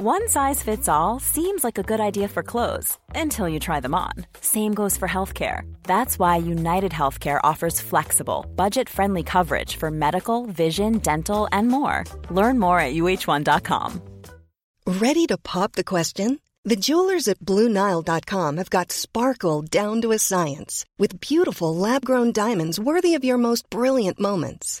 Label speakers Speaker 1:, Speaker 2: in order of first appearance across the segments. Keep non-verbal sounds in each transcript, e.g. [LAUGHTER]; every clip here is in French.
Speaker 1: One size fits all seems like a good idea for clothes until you try them on. Same goes for healthcare. That's why United Healthcare offers flexible, budget friendly coverage for medical, vision, dental, and more. Learn more at uh1.com.
Speaker 2: Ready to pop the question? The jewelers at Bluenile.com have got sparkle down to a science with beautiful lab grown diamonds worthy of your most brilliant moments.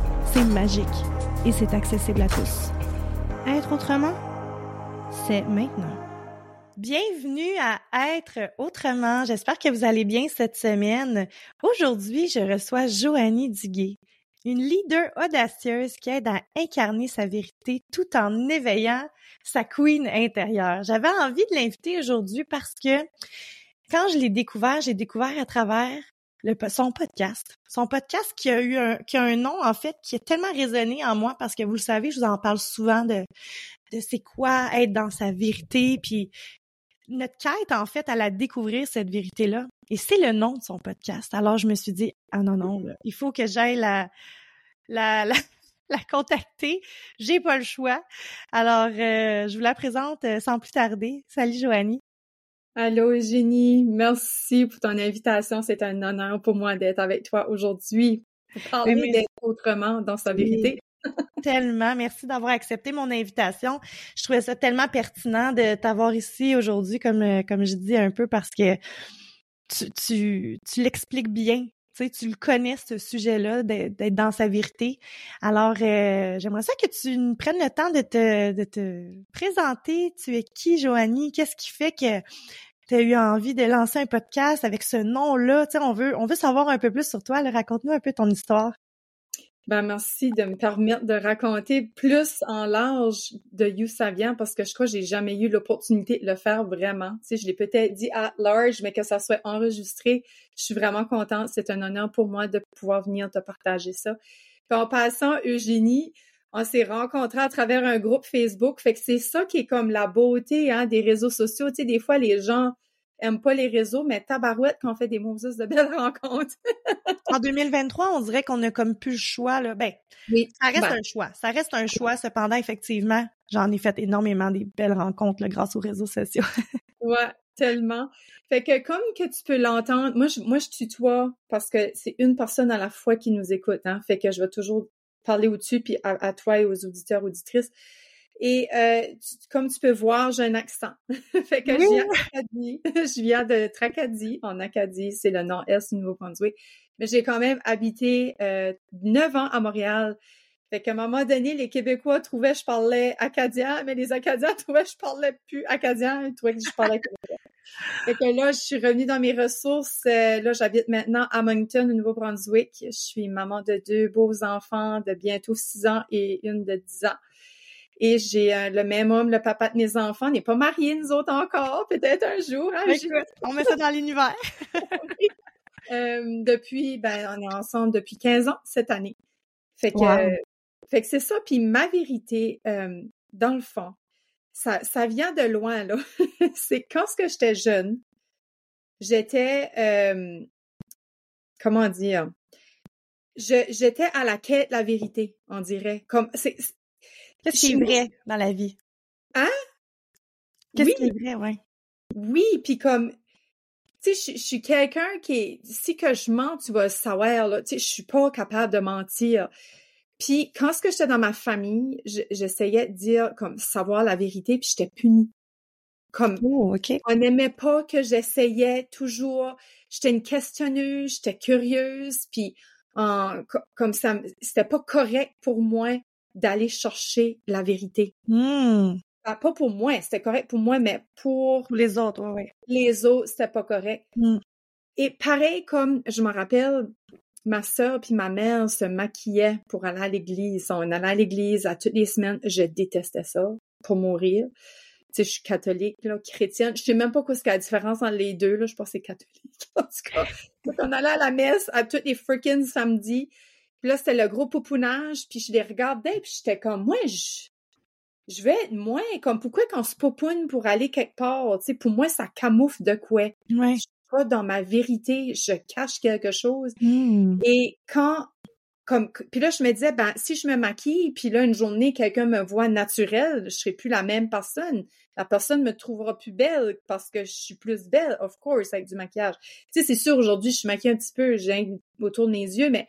Speaker 3: c'est magique et c'est accessible à tous. Être autrement, c'est maintenant. Bienvenue à Être autrement. J'espère que vous allez bien cette semaine. Aujourd'hui, je reçois Joanie Duguay, une leader audacieuse qui aide à incarner sa vérité tout en éveillant sa queen intérieure. J'avais envie de l'inviter aujourd'hui parce que quand je l'ai découvert, j'ai découvert à travers son podcast. Son podcast qui a eu un, qui a un nom, en fait, qui a tellement résonné en moi parce que vous le savez, je vous en parle souvent de, de c'est quoi être dans sa vérité, puis notre quête, en fait, à la découvrir cette vérité-là. Et c'est le nom de son podcast. Alors, je me suis dit, ah non, non, il faut que j'aille la, la, la, la contacter. J'ai pas le choix. Alors, euh, je vous la présente euh, sans plus tarder. Salut, Joanie.
Speaker 4: Allô Eugénie, merci pour ton invitation. C'est un honneur pour moi d'être avec toi aujourd'hui pour parler autrement dans sa vérité. [LAUGHS]
Speaker 3: tellement, merci d'avoir accepté mon invitation. Je trouvais ça tellement pertinent de t'avoir ici aujourd'hui, comme euh, comme je dis un peu parce que tu tu, tu l'expliques bien. Tu tu le connais ce sujet-là d'être dans sa vérité. Alors, euh, j'aimerais ça que tu prennes le temps de te, de te présenter. Tu es qui, Joanie? Qu'est-ce qui fait que tu as eu envie de lancer un podcast avec ce nom-là? Tu on veut, on veut savoir un peu plus sur toi. Raconte-nous un peu ton histoire.
Speaker 4: Ben, merci de me permettre de raconter plus en large de You Savian parce que je crois que j'ai jamais eu l'opportunité de le faire vraiment. Tu sais, je l'ai peut-être dit à large, mais que ça soit enregistré, je suis vraiment contente. C'est un honneur pour moi de pouvoir venir te partager ça. Puis en passant, Eugénie, on s'est rencontrés à travers un groupe Facebook. Fait que c'est ça qui est comme la beauté hein, des réseaux sociaux. Tu sais, des fois, les gens aiment pas les réseaux, mais tabarouette qu'on fait des Moses de belles [LAUGHS] rencontres.
Speaker 3: en 2023, on dirait qu'on a comme plus le choix. Là. Ben, oui, ça reste ben un choix. Ça reste un choix. Cependant, effectivement, j'en ai fait énormément des belles rencontres grâce aux réseaux sociaux. [LAUGHS]
Speaker 4: ouais, tellement. Fait que comme que tu peux l'entendre, moi je, moi je tutoie parce que c'est une personne à la fois qui nous écoute. Hein? Fait que je vais toujours parler au-dessus puis à toi et aux auditeurs, auditrices. Et euh, comme tu peux voir, j'ai un accent. [LAUGHS] fait que je viens d'Acadie. [LAUGHS] je viens de Tracadie. En Acadie, c'est le nord-est du Nouveau-Brunswick. Mais j'ai quand même habité euh, neuf ans à Montréal. Fait qu'à un moment donné, les Québécois trouvaient que je parlais acadien, mais les Acadiens [LAUGHS] trouvaient que je parlais plus acadien, ils trouvaient que je parlais québécois. Fait que là, je suis revenue dans mes ressources. Euh, là, j'habite maintenant à Moncton, au Nouveau-Brunswick. Je suis maman de deux beaux enfants de bientôt six ans et une de dix ans. Et j'ai euh, le même homme, le papa de mes enfants, n'est pas marié, nous autres encore, peut-être un jour. Hein,
Speaker 3: on met ça dans l'univers. [LAUGHS] [LAUGHS]
Speaker 4: euh, depuis, ben, on est ensemble depuis 15 ans cette année. Fait que, euh, fait que c'est ça. Puis ma vérité, euh, dans le fond, ça, ça vient de loin, là. [LAUGHS] c'est quand ce que j'étais jeune, j'étais comment dire, j'étais à la quête de la vérité, on dirait. Comme, c'est,
Speaker 3: Qu'est-ce qui est vrai dans la vie?
Speaker 4: Hein?
Speaker 3: Qu'est-ce
Speaker 4: Oui.
Speaker 3: qui est vrai, ouais.
Speaker 4: Oui, puis comme, tu sais, je, suis quelqu'un qui est, si que je mens, tu vas savoir, là, tu sais, je suis pas capable de mentir. Puis quand ce que j'étais dans ma famille, je- j'essayais de dire, comme, savoir la vérité, puis j'étais punie. Comme,
Speaker 3: Oh,
Speaker 4: on n'aimait pas que j'essayais toujours. J'étais une questionneuse, j'étais curieuse, puis comme ça, c'était pas correct pour moi d'aller chercher la vérité.
Speaker 3: Hmm.
Speaker 4: Ah, Pas pour moi, c'était correct pour moi, mais pour
Speaker 3: les autres, ouais, ouais.
Speaker 4: les autres, c'était pas correct.
Speaker 3: Mm.
Speaker 4: Et pareil comme, je me rappelle, ma sœur puis ma mère se maquillaient pour aller à l'église. On allait à l'église à toutes les semaines. Je détestais ça, pour mourir. Tu sais, je suis catholique, là, chrétienne. Je sais même pas quoi c'est la différence entre les deux, là. Je pense que c'est catholique. [LAUGHS] En tout cas, on allait à la messe à tous les freaking samedis. Puis là, c'était le gros poupounage. Puis je les regardais, puis j'étais comme, moi, je, je vais être moins comme, pourquoi qu'on se poupoune pour aller quelque part? Tu sais, pour moi, ça camoufle de quoi?
Speaker 3: Ouais.
Speaker 4: Pas dans ma vérité, je cache quelque chose.
Speaker 3: Hmm.
Speaker 4: Et quand, comme, puis là, je me disais, ben, si je me maquille, puis là, une journée, quelqu'un me voit naturelle, je serai plus la même personne. La personne me trouvera plus belle parce que je suis plus belle, of course, avec du maquillage. Tu sais, c'est sûr, aujourd'hui, je suis maquillée un petit peu, j'ai un autour de mes yeux, mais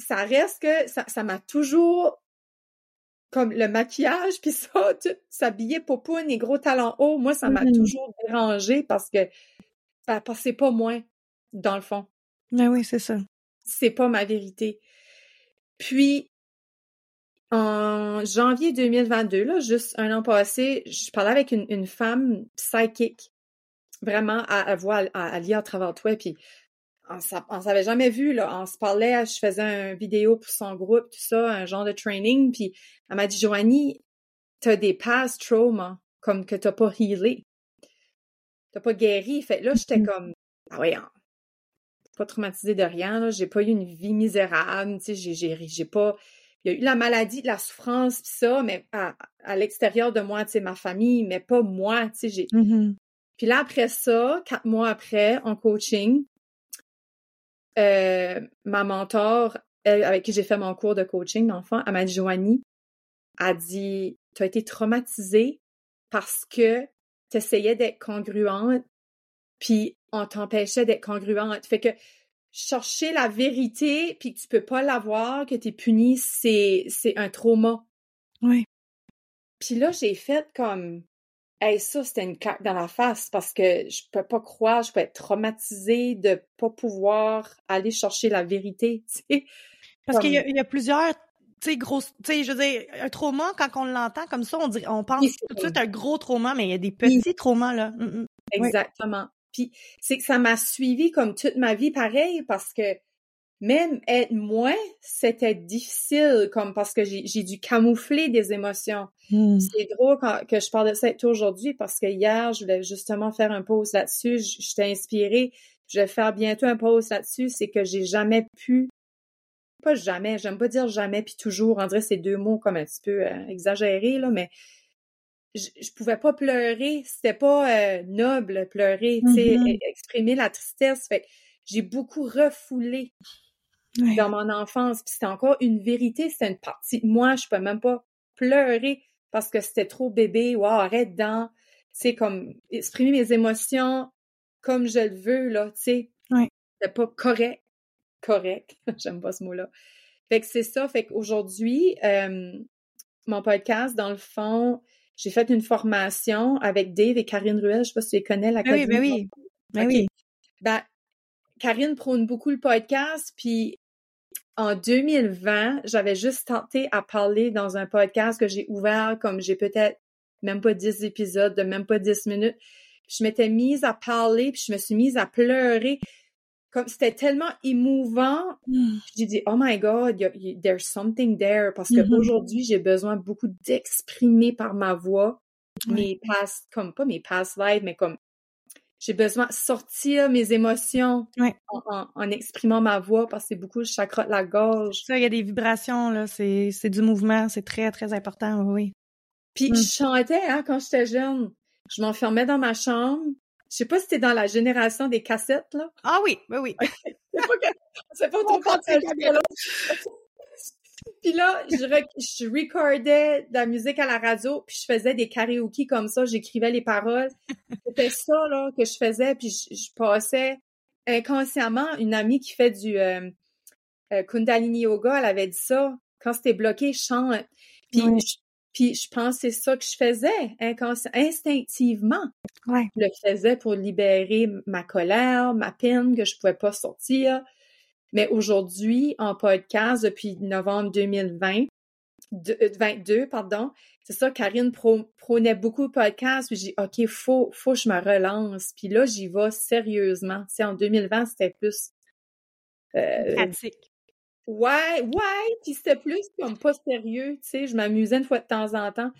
Speaker 4: ça reste que ça, ça m'a toujours, comme le maquillage, [LAUGHS] puis ça, tout s'habiller popoune et gros talons hauts, moi, ça m'a
Speaker 3: Mhm.
Speaker 4: toujours dérangé parce que, que c'est pas moi, dans le fond
Speaker 3: Ah oui, c'est ça.
Speaker 4: c'est pas ma vérité. Puis, en janvier 2022, là, juste un an passé, je parlais avec une, une femme psychique, vraiment à, à voir, à, à lire à travers toi, puis on, on s'avait jamais vu, là, on se parlait, je faisais une vidéo pour son groupe, tout ça, un genre de training, puis elle m'a dit, Joanie, t'as des past traumas, comme que t'as pas healé, t'as pas guéri, fait là, j'étais
Speaker 3: Mhm.
Speaker 4: comme, ah ouais, hein, pas traumatisée de rien, là. J'ai pas eu une vie misérable, tu sais, j'ai, j'ai, j'ai pas... Il y a eu la maladie, de la souffrance, pis ça, mais à, à l'extérieur de moi, tu sais, ma famille, mais pas moi, tu sais, j'ai...
Speaker 3: Mhm.
Speaker 4: Puis là, après ça, quatre mois après, en coaching, euh, ma mentor, elle, avec qui j'ai fait mon cours de coaching d'enfant, elle m'a dit, Joanie, a dit, tu as été traumatisée parce que tu essayais d'être congruente, puis on t'empêchait d'être congruente. Fait que chercher la vérité, puis que tu peux pas l'avoir, que tu es puni, c'est, c'est un trauma.
Speaker 3: Oui.
Speaker 4: Puis là, j'ai fait comme, hey, ça, c'était une claque dans la face parce que je peux pas croire, je peux être traumatisée de pas pouvoir aller chercher la vérité. [LAUGHS]
Speaker 3: Parce
Speaker 4: Comme-
Speaker 3: qu'il y, a- il y a plusieurs, tu sais, gros, tu sais, je veux dire, un trauma, quand on l'entend comme ça, on dit, on pense
Speaker 4: Oui,
Speaker 3: tout de suite à un gros trauma, mais il y a des petits traumas, là. Mm, mm. Oui.
Speaker 4: Exactement. Puis c'est que ça m'a suivi comme toute ma vie pareil parce que même être moi, c'était difficile comme parce que j'ai dû camoufler des émotions.
Speaker 3: Mm.
Speaker 4: C'est drôle quand- que je parle de ça aujourd'hui parce que hier, je voulais justement faire un post là-dessus. J'étais inspirée. Je vais faire bientôt un post là-dessus. C'est que j'ai jamais pu, pas jamais, j'aime pas dire jamais puis toujours. On dirait ces deux mots comme un petit peu euh, exagérés, là, mais je, je pouvais pas pleurer. C'était pas euh, noble pleurer, tu sais,
Speaker 3: Mhm.
Speaker 4: e- exprimer la tristesse. Fait j'ai beaucoup refoulé Dans mon enfance. Puis c'était encore une vérité, c'était une partie moi. Je peux même pas pleurer parce que c'était trop bébé. Wow, arrête dans. C'est comme exprimer mes émotions comme je le veux, là, tu sais.
Speaker 3: Ouais.
Speaker 4: C'était pas correct. Correct. [LAUGHS] J'aime pas ce mot-là. Fait que c'est ça. Fait qu'aujourd'hui, euh, mon podcast, dans le fond, j'ai fait une formation avec Dave et Karine Ruel. Je sais pas si tu les connais, la
Speaker 3: Ben oui, ben oui. Ben
Speaker 4: OK.
Speaker 3: oui.
Speaker 4: Ben, Karine prône beaucoup le podcast, puis en 2020, j'avais juste tenté à parler dans un podcast que j'ai ouvert, comme j'ai peut-être même pas 10 épisodes, de même pas 10 minutes. Je m'étais mise à parler, puis je me suis mise à pleurer. Comme c'était tellement émouvant,
Speaker 3: Mm.
Speaker 4: j'ai dit, oh my God, y a- y- there's something there. Parce que
Speaker 3: Mhm.
Speaker 4: aujourd'hui, j'ai besoin beaucoup d'exprimer par ma voix mes past, comme pas mes past lives, mais comme j'ai besoin de sortir mes émotions
Speaker 3: Ouais.
Speaker 4: en, exprimant ma voix parce que c'est beaucoup le chakra de la gorge.
Speaker 3: Ça, il y a des vibrations, là. C'est, c'est du mouvement. C'est très, très important, oui.
Speaker 4: Puis
Speaker 3: Mm.
Speaker 4: je chantais hein, quand j'étais jeune. Je m'enfermais dans ma chambre. Je sais pas si c'était dans la génération des cassettes, là.
Speaker 3: Ah oui, ben oui. [LAUGHS]
Speaker 4: c'est pas que, c'est pas trop Puis là, je, je recordais de la musique à la radio, puis je faisais des karaoke comme ça, j'écrivais les paroles. C'était ça, là, que je faisais, puis je, passais inconsciemment. Une amie qui fait du euh, euh, Kundalini Yoga, elle avait dit ça. Quand c'était bloqué, chante. Puis, je, puis je pense c'est ça que je faisais instinctivement.
Speaker 3: Ouais.
Speaker 4: Je le faisais pour libérer ma colère, ma peine que je pouvais pas sortir. Mais aujourd'hui, en podcast, depuis novembre 2020, 22, euh, pardon, c'est ça, Karine prônait beaucoup de podcasts, puis j'ai dit, OK, faut, faut que je me relance. Puis là, j'y vais sérieusement. Tu en 2020, c'était plus...
Speaker 3: Euh, Pratique.
Speaker 4: Ouais, ouais, puis c'était plus comme pas sérieux, tu sais, je m'amusais une fois de temps en temps.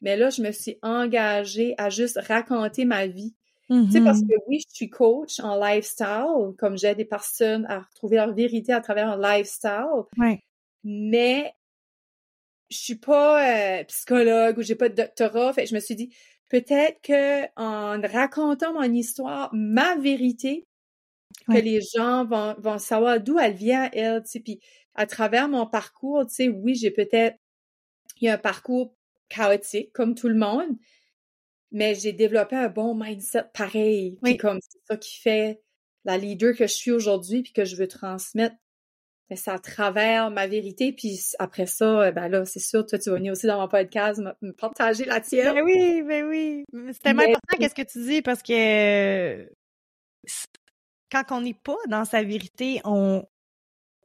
Speaker 4: Mais là, je me suis engagée à juste raconter ma vie. Tu sais, parce mm-hmm. que oui, je suis coach en lifestyle, comme j'aide des personnes à retrouver leur vérité à travers un lifestyle.
Speaker 3: Ouais.
Speaker 4: Mais je suis pas euh, psychologue ou j'ai pas de doctorat. Fait je me suis dit, peut-être que en racontant mon histoire, ma vérité, que les gens vont, vont savoir d'où elle vient, elle, tu sais, puis à travers mon parcours, tu sais, oui, j'ai peut-être, il y a un parcours chaotique, comme tout le monde, mais j'ai développé un bon mindset pareil. Puis comme c'est ça qui fait la leader que je suis aujourd'hui puis que je veux transmettre. Mais c'est à travers ma vérité. Puis après ça, ben là, c'est sûr, toi, tu vas venir aussi dans mon podcast me partager la tienne.
Speaker 3: Ben oui, ben oui. C'est tellement important qu'est-ce que tu dis parce que quand on n'est pas dans sa vérité, on,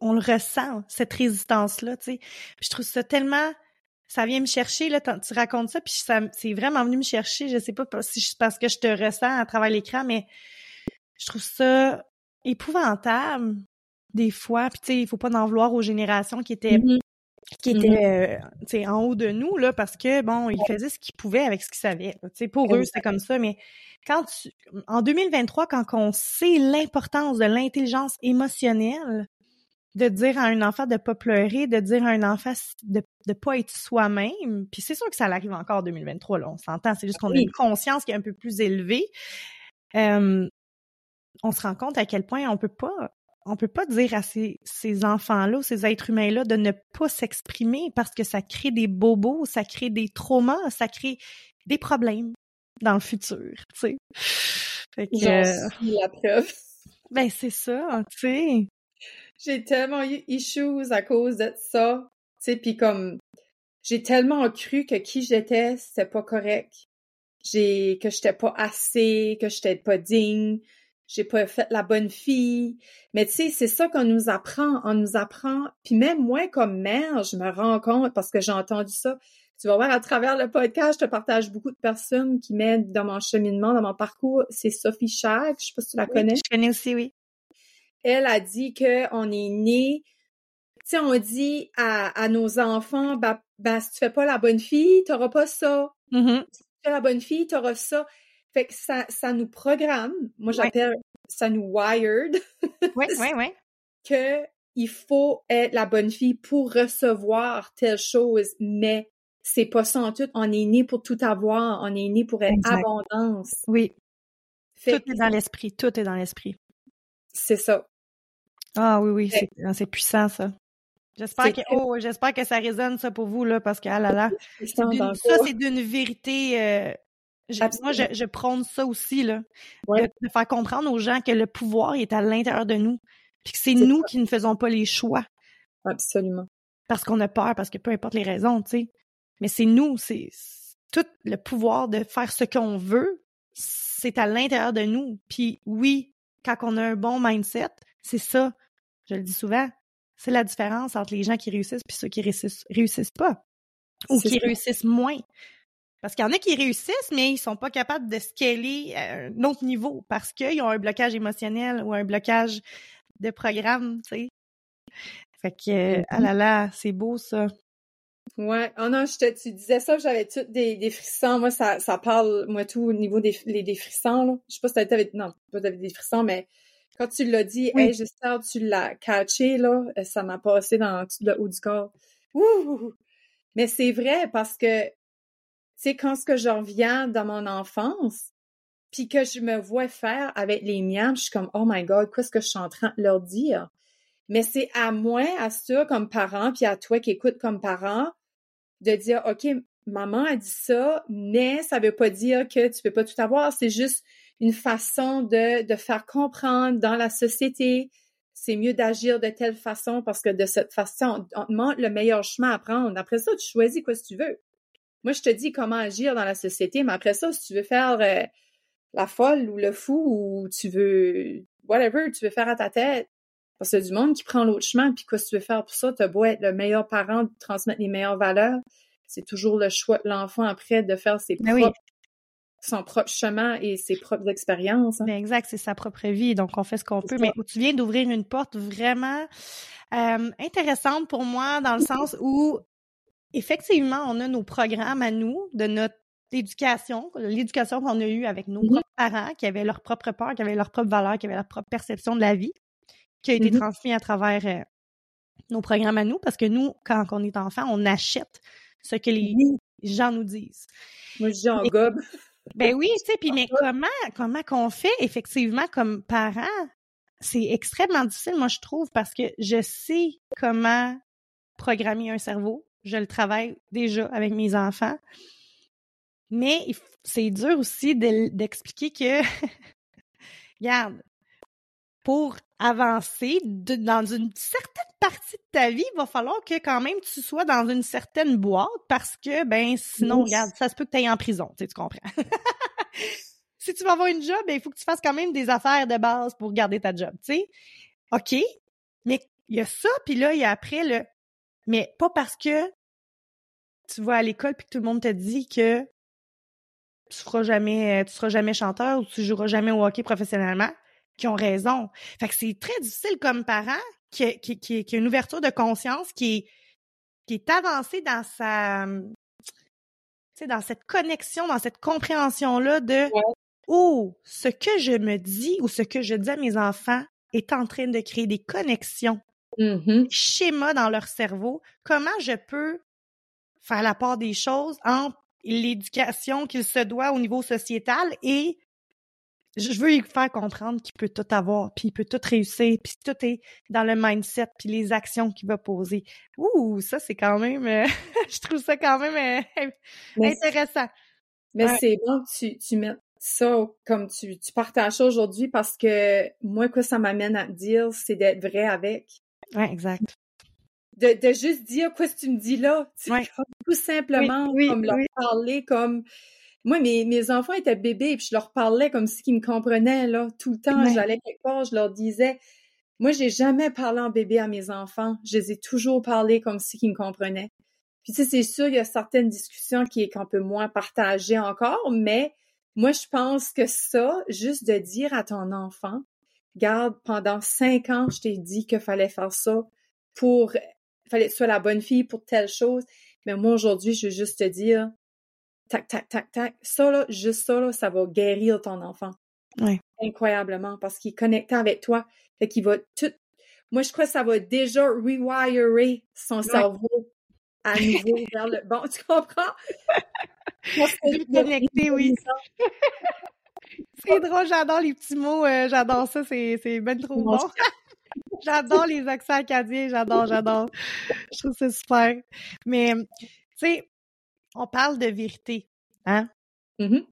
Speaker 3: on le ressent, cette résistance-là, tu sais. Je trouve ça tellement ça vient me chercher, là, tu racontes ça, puis ça, c'est vraiment venu me chercher. Je sais pas si c'est parce que je te ressens à travers l'écran, mais je trouve ça épouvantable des fois. Puis tu sais, il faut pas en vouloir aux générations qui étaient mm-hmm. qui mm-hmm. étaient euh, en haut de nous là, parce que bon, ils faisaient ce qu'ils pouvaient avec ce qu'ils savaient. Tu sais, pour eux, c'est comme ça. Mais quand tu, en 2023, quand on sait l'importance de l'intelligence émotionnelle, de dire à un enfant de pas pleurer, de dire à un enfant de ne pas être soi-même. Puis c'est sûr que ça arrive encore en 2023, là, on s'entend. C'est juste qu'on a une conscience qui est un peu plus élevée. on se rend compte à quel point on peut pas on peut pas dire à ces, ces enfants-là, ces êtres humains-là, de ne pas s'exprimer parce que ça crée des bobos, ça crée des traumas, ça crée des problèmes dans le futur, tu sais.
Speaker 4: Fait que, la preuve.
Speaker 3: Ben c'est ça, tu sais
Speaker 4: j'ai tellement eu issues à cause de ça. Tu sais, puis comme j'ai tellement cru que qui j'étais, c'était pas correct. J'ai que j'étais pas assez, que j'étais pas digne, j'ai pas fait la bonne fille. Mais tu sais, c'est ça qu'on nous apprend, on nous apprend. Puis même moi comme mère, je me rends compte parce que j'ai entendu ça. Tu vas voir à travers le podcast, je te partage beaucoup de personnes qui m'aident dans mon cheminement, dans mon parcours. C'est Sophie Chag, je sais pas si tu la connais.
Speaker 3: Je connais aussi, oui
Speaker 4: elle a dit qu'on est né, tu sais, on dit à, nos enfants, bah, bah, si tu fais pas la bonne fille, t'auras pas ça.
Speaker 3: Mm-hmm.
Speaker 4: Si tu fais la bonne fille, t'auras ça. Fait que ça, ça nous programme. Moi, j'appelle ça nous wired.
Speaker 3: oui, [LAUGHS] oui, oui.
Speaker 4: Que il faut être la bonne fille pour recevoir telle chose, mais c'est pas ça en tout. On est né pour tout avoir. On est né pour être abondance.
Speaker 3: Oui. tout est dans l'esprit. Tout est dans l'esprit.
Speaker 4: C'est ça.
Speaker 3: Ah oui, oui, ah, c'est puissant ça. J'espère que oh, j'espère que ça résonne ça pour vous là parce que ah là là, [LAUGHS] ça c'est d'une vérité. Euh, moi, je, je, prône ça aussi là, de, faire comprendre aux gens que le pouvoir est à l'intérieur de nous, puis que c'est nous qui ne faisons pas les choix.
Speaker 4: Absolument.
Speaker 3: Parce qu'on a peur, parce que peu importe les raisons, tu sais. Mais c'est nous, c'est tout le pouvoir de faire ce qu'on veut, c'est à l'intérieur de nous. Puis oui, quand on a un bon mindset, c'est ça je le dis souvent, c'est la différence entre les gens qui réussissent et ceux qui réussissent, réussissent pas. Ou qui réussissent moins. Parce qu'il y en a qui réussissent, mais ils sont pas capables de scaler à un autre niveau parce qu'ils ont un blocage émotionnel ou un blocage de programme, tu sais. Fait que, ah là là, c'est beau ça.
Speaker 4: Ouais. Oh non, je te, tu disais ça, j'avais tout des, des frissons. Moi, ça, ça parle, moi, tout au niveau des, des frissons, là. Je sais pas si t'avais, non, pas des frissons, mais quand tu l'as dit, hey, j'espère que tu l'as catché, là, euh, ça m'a passé dans tout le haut du corps. Ouh! Mais c'est vrai parce que, tu sais, quand ce que je reviens dans mon enfance, puis que je me vois faire avec les miens, je suis comme, oh my God, qu'est-ce que je suis en train de leur dire? Mais c'est à moi, à ça, comme parent, puis à toi qui écoutes comme parent, de dire, OK, maman a dit ça, mais ça veut pas dire que tu peux pas tout avoir. C'est juste une façon de, de faire comprendre dans la société. C'est mieux d'agir de telle façon parce que de cette façon, on te montre le meilleur chemin à prendre. Après ça, tu choisis quoi si tu veux. Moi, je te dis comment agir dans la société, mais après ça, si tu veux faire euh, la folle ou le fou ou tu veux, whatever, tu veux faire à ta tête, parce que du monde qui prend l'autre chemin, puis quoi tu veux faire pour ça? Tu beau être le meilleur parent, transmettre les meilleures valeurs. C'est toujours le choix de l'enfant après de faire ses ben propres, son propre chemin et ses propres expériences. Hein.
Speaker 3: Exact, c'est sa propre vie, donc on fait ce qu'on peut. Mais tu viens d'ouvrir une porte vraiment euh, intéressante pour moi dans le sens où effectivement, on a nos programmes à nous de notre éducation, l'éducation qu'on a eue avec nos mmh propres parents, qui avaient leur propre peur, qui avaient leur propre valeur, qui avaient leur propre perception de la vie qui a été mmh transmis à travers euh, nos programmes à nous, parce que nous, quand on est enfant, on achète ce que les gens nous disent.
Speaker 4: Moi, je dis en gobe.
Speaker 3: Ben oui, tu sais, puis mais comment comment qu'on fait effectivement comme parents, c'est extrêmement difficile, moi je trouve, parce que je sais comment programmer un cerveau. Je le travaille déjà avec mes enfants. Mais c'est dur aussi d'expliquer que, [LAUGHS] regarde, pour avancer dans une certaine partie de ta vie, il va falloir que quand même tu sois dans une certaine boîte parce que, ben, sinon, regarde, ça se peut que tu ailles en prison, tu, sais, tu comprends. [LAUGHS] si tu vas avoir une job, ben, il faut que tu fasses quand même des affaires de base pour garder ta job, tu sais. OK, mais il y a ça, puis là, il y a après le... Mais pas parce que tu vas à l'école puis que tout le monde te dit que tu feras jamais, tu seras jamais chanteur ou tu joueras jamais au hockey professionnellement qui ont raison. Fait que c'est très difficile comme parent qui, qui, qui, qui, a une ouverture de conscience qui est, qui est avancée dans sa dans cette connexion, dans cette compréhension-là de Oh, ce que je me dis ou ce que je dis à mes enfants est en train de créer des connexions,
Speaker 4: mm-hmm.
Speaker 3: des schémas dans leur cerveau. Comment je peux faire la part des choses entre l'éducation qu'il se doit au niveau sociétal et je veux lui faire comprendre qu'il peut tout avoir, puis il peut tout réussir, puis tout est dans le mindset, puis les actions qu'il va poser. Ouh, ça c'est quand même, euh, [LAUGHS] je trouve ça quand même euh, [LAUGHS] intéressant.
Speaker 4: Mais c'est bon que tu, tu mettes ça comme tu, tu partages ça aujourd'hui parce que moi, quoi ça m'amène à dire, c'est d'être vrai avec.
Speaker 3: Ouais, exact.
Speaker 4: De, de juste dire quoi ce que tu me dis là. Tout simplement, comme leur parler comme moi, mes, mes enfants étaient bébés, puis je leur parlais comme si ils me comprenaient, là, tout le temps. J'allais quelque part, je leur disais. Moi, j'ai jamais parlé en bébé à mes enfants. Je les ai toujours parlé comme si ils me comprenaient. Puis, tu sais, c'est sûr, il y a certaines discussions qui est qu'on peut moins partager encore, mais moi, je pense que ça, juste de dire à ton enfant, garde, pendant cinq ans, je t'ai dit qu'il fallait faire ça pour, fallait que tu sois la bonne fille pour telle chose. Mais moi, aujourd'hui, je veux juste te dire, tac, tac, tac, tac. Ça, là, juste ça, là, ça va guérir ton enfant.
Speaker 3: Oui.
Speaker 4: Incroyablement, parce qu'il est connecté avec toi. Fait qu'il va tout. Moi, je crois que ça va déjà rewirer son cerveau à nouveau [LAUGHS] vers le. Bon, tu comprends? [LAUGHS]
Speaker 3: Connecté, oui. [LAUGHS] c'est drôle, j'adore les petits mots, euh, j'adore ça, c'est, c'est ben trop bon. j'adore les accents acadiens, j'adore, j'adore. Je trouve ça super. Mais, tu sais, on parle de vérité, hein?
Speaker 4: Mm-hmm.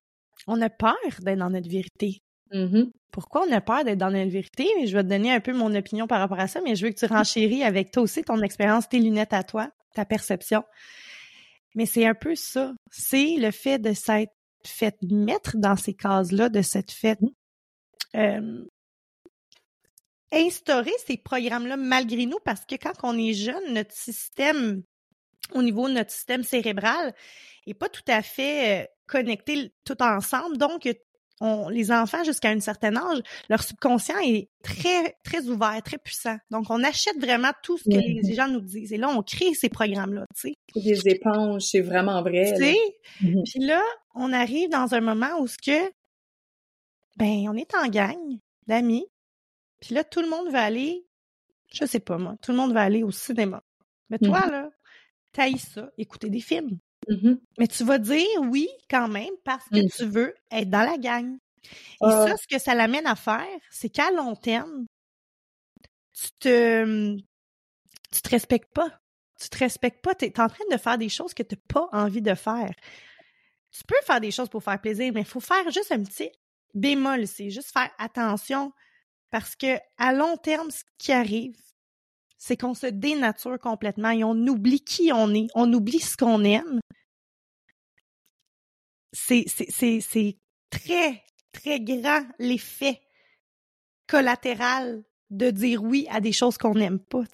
Speaker 3: On a peur d'être dans notre vérité.
Speaker 4: Mm-hmm.
Speaker 3: Pourquoi on a peur d'être dans notre vérité? Je vais te donner un peu mon opinion par rapport à ça, mais je veux que tu renchéris avec toi aussi ton expérience, tes lunettes à toi, ta perception. Mais c'est un peu ça. C'est le fait de s'être fait mettre dans ces cases-là, de cette fait euh, instaurer ces programmes-là malgré nous, parce que quand on est jeune, notre système au niveau de notre système cérébral est pas tout à fait euh, connecté tout ensemble. Donc, on, les enfants, jusqu'à un certain âge, leur subconscient est très, très ouvert, très puissant. Donc, on achète vraiment tout ce que les, gens nous disent. Et là, on crée ces programmes-là, tu sais.
Speaker 4: Des éponges, c'est vraiment vrai.
Speaker 3: Tu sais? Mm-hmm. Puis là, on arrive dans un moment où ce que, ben, on est en gang d'amis. Puis là, tout le monde va aller, je sais pas moi, tout le monde va aller au cinéma. Mais toi, mm-hmm. là, t'ailles ça, écouter des films.
Speaker 4: Mm-hmm.
Speaker 3: Mais tu vas dire oui quand même parce que mm. tu veux être dans la gang. Et
Speaker 4: Ah.
Speaker 3: ça, ce que ça l'amène à faire, c'est qu'à long terme, tu te, tu te respectes pas. Tu te respectes pas. Tu es en train de faire des choses que tu n'as pas envie de faire. Tu peux faire des choses pour faire plaisir, mais il faut faire juste un petit bémol ici. Juste faire attention parce que à long terme, ce qui arrive, c'est qu'on se dénature complètement et on oublie qui on est. On oublie ce qu'on aime. C'est, très, très grand l'effet collatéral de dire oui à des choses qu'on n'aime pas.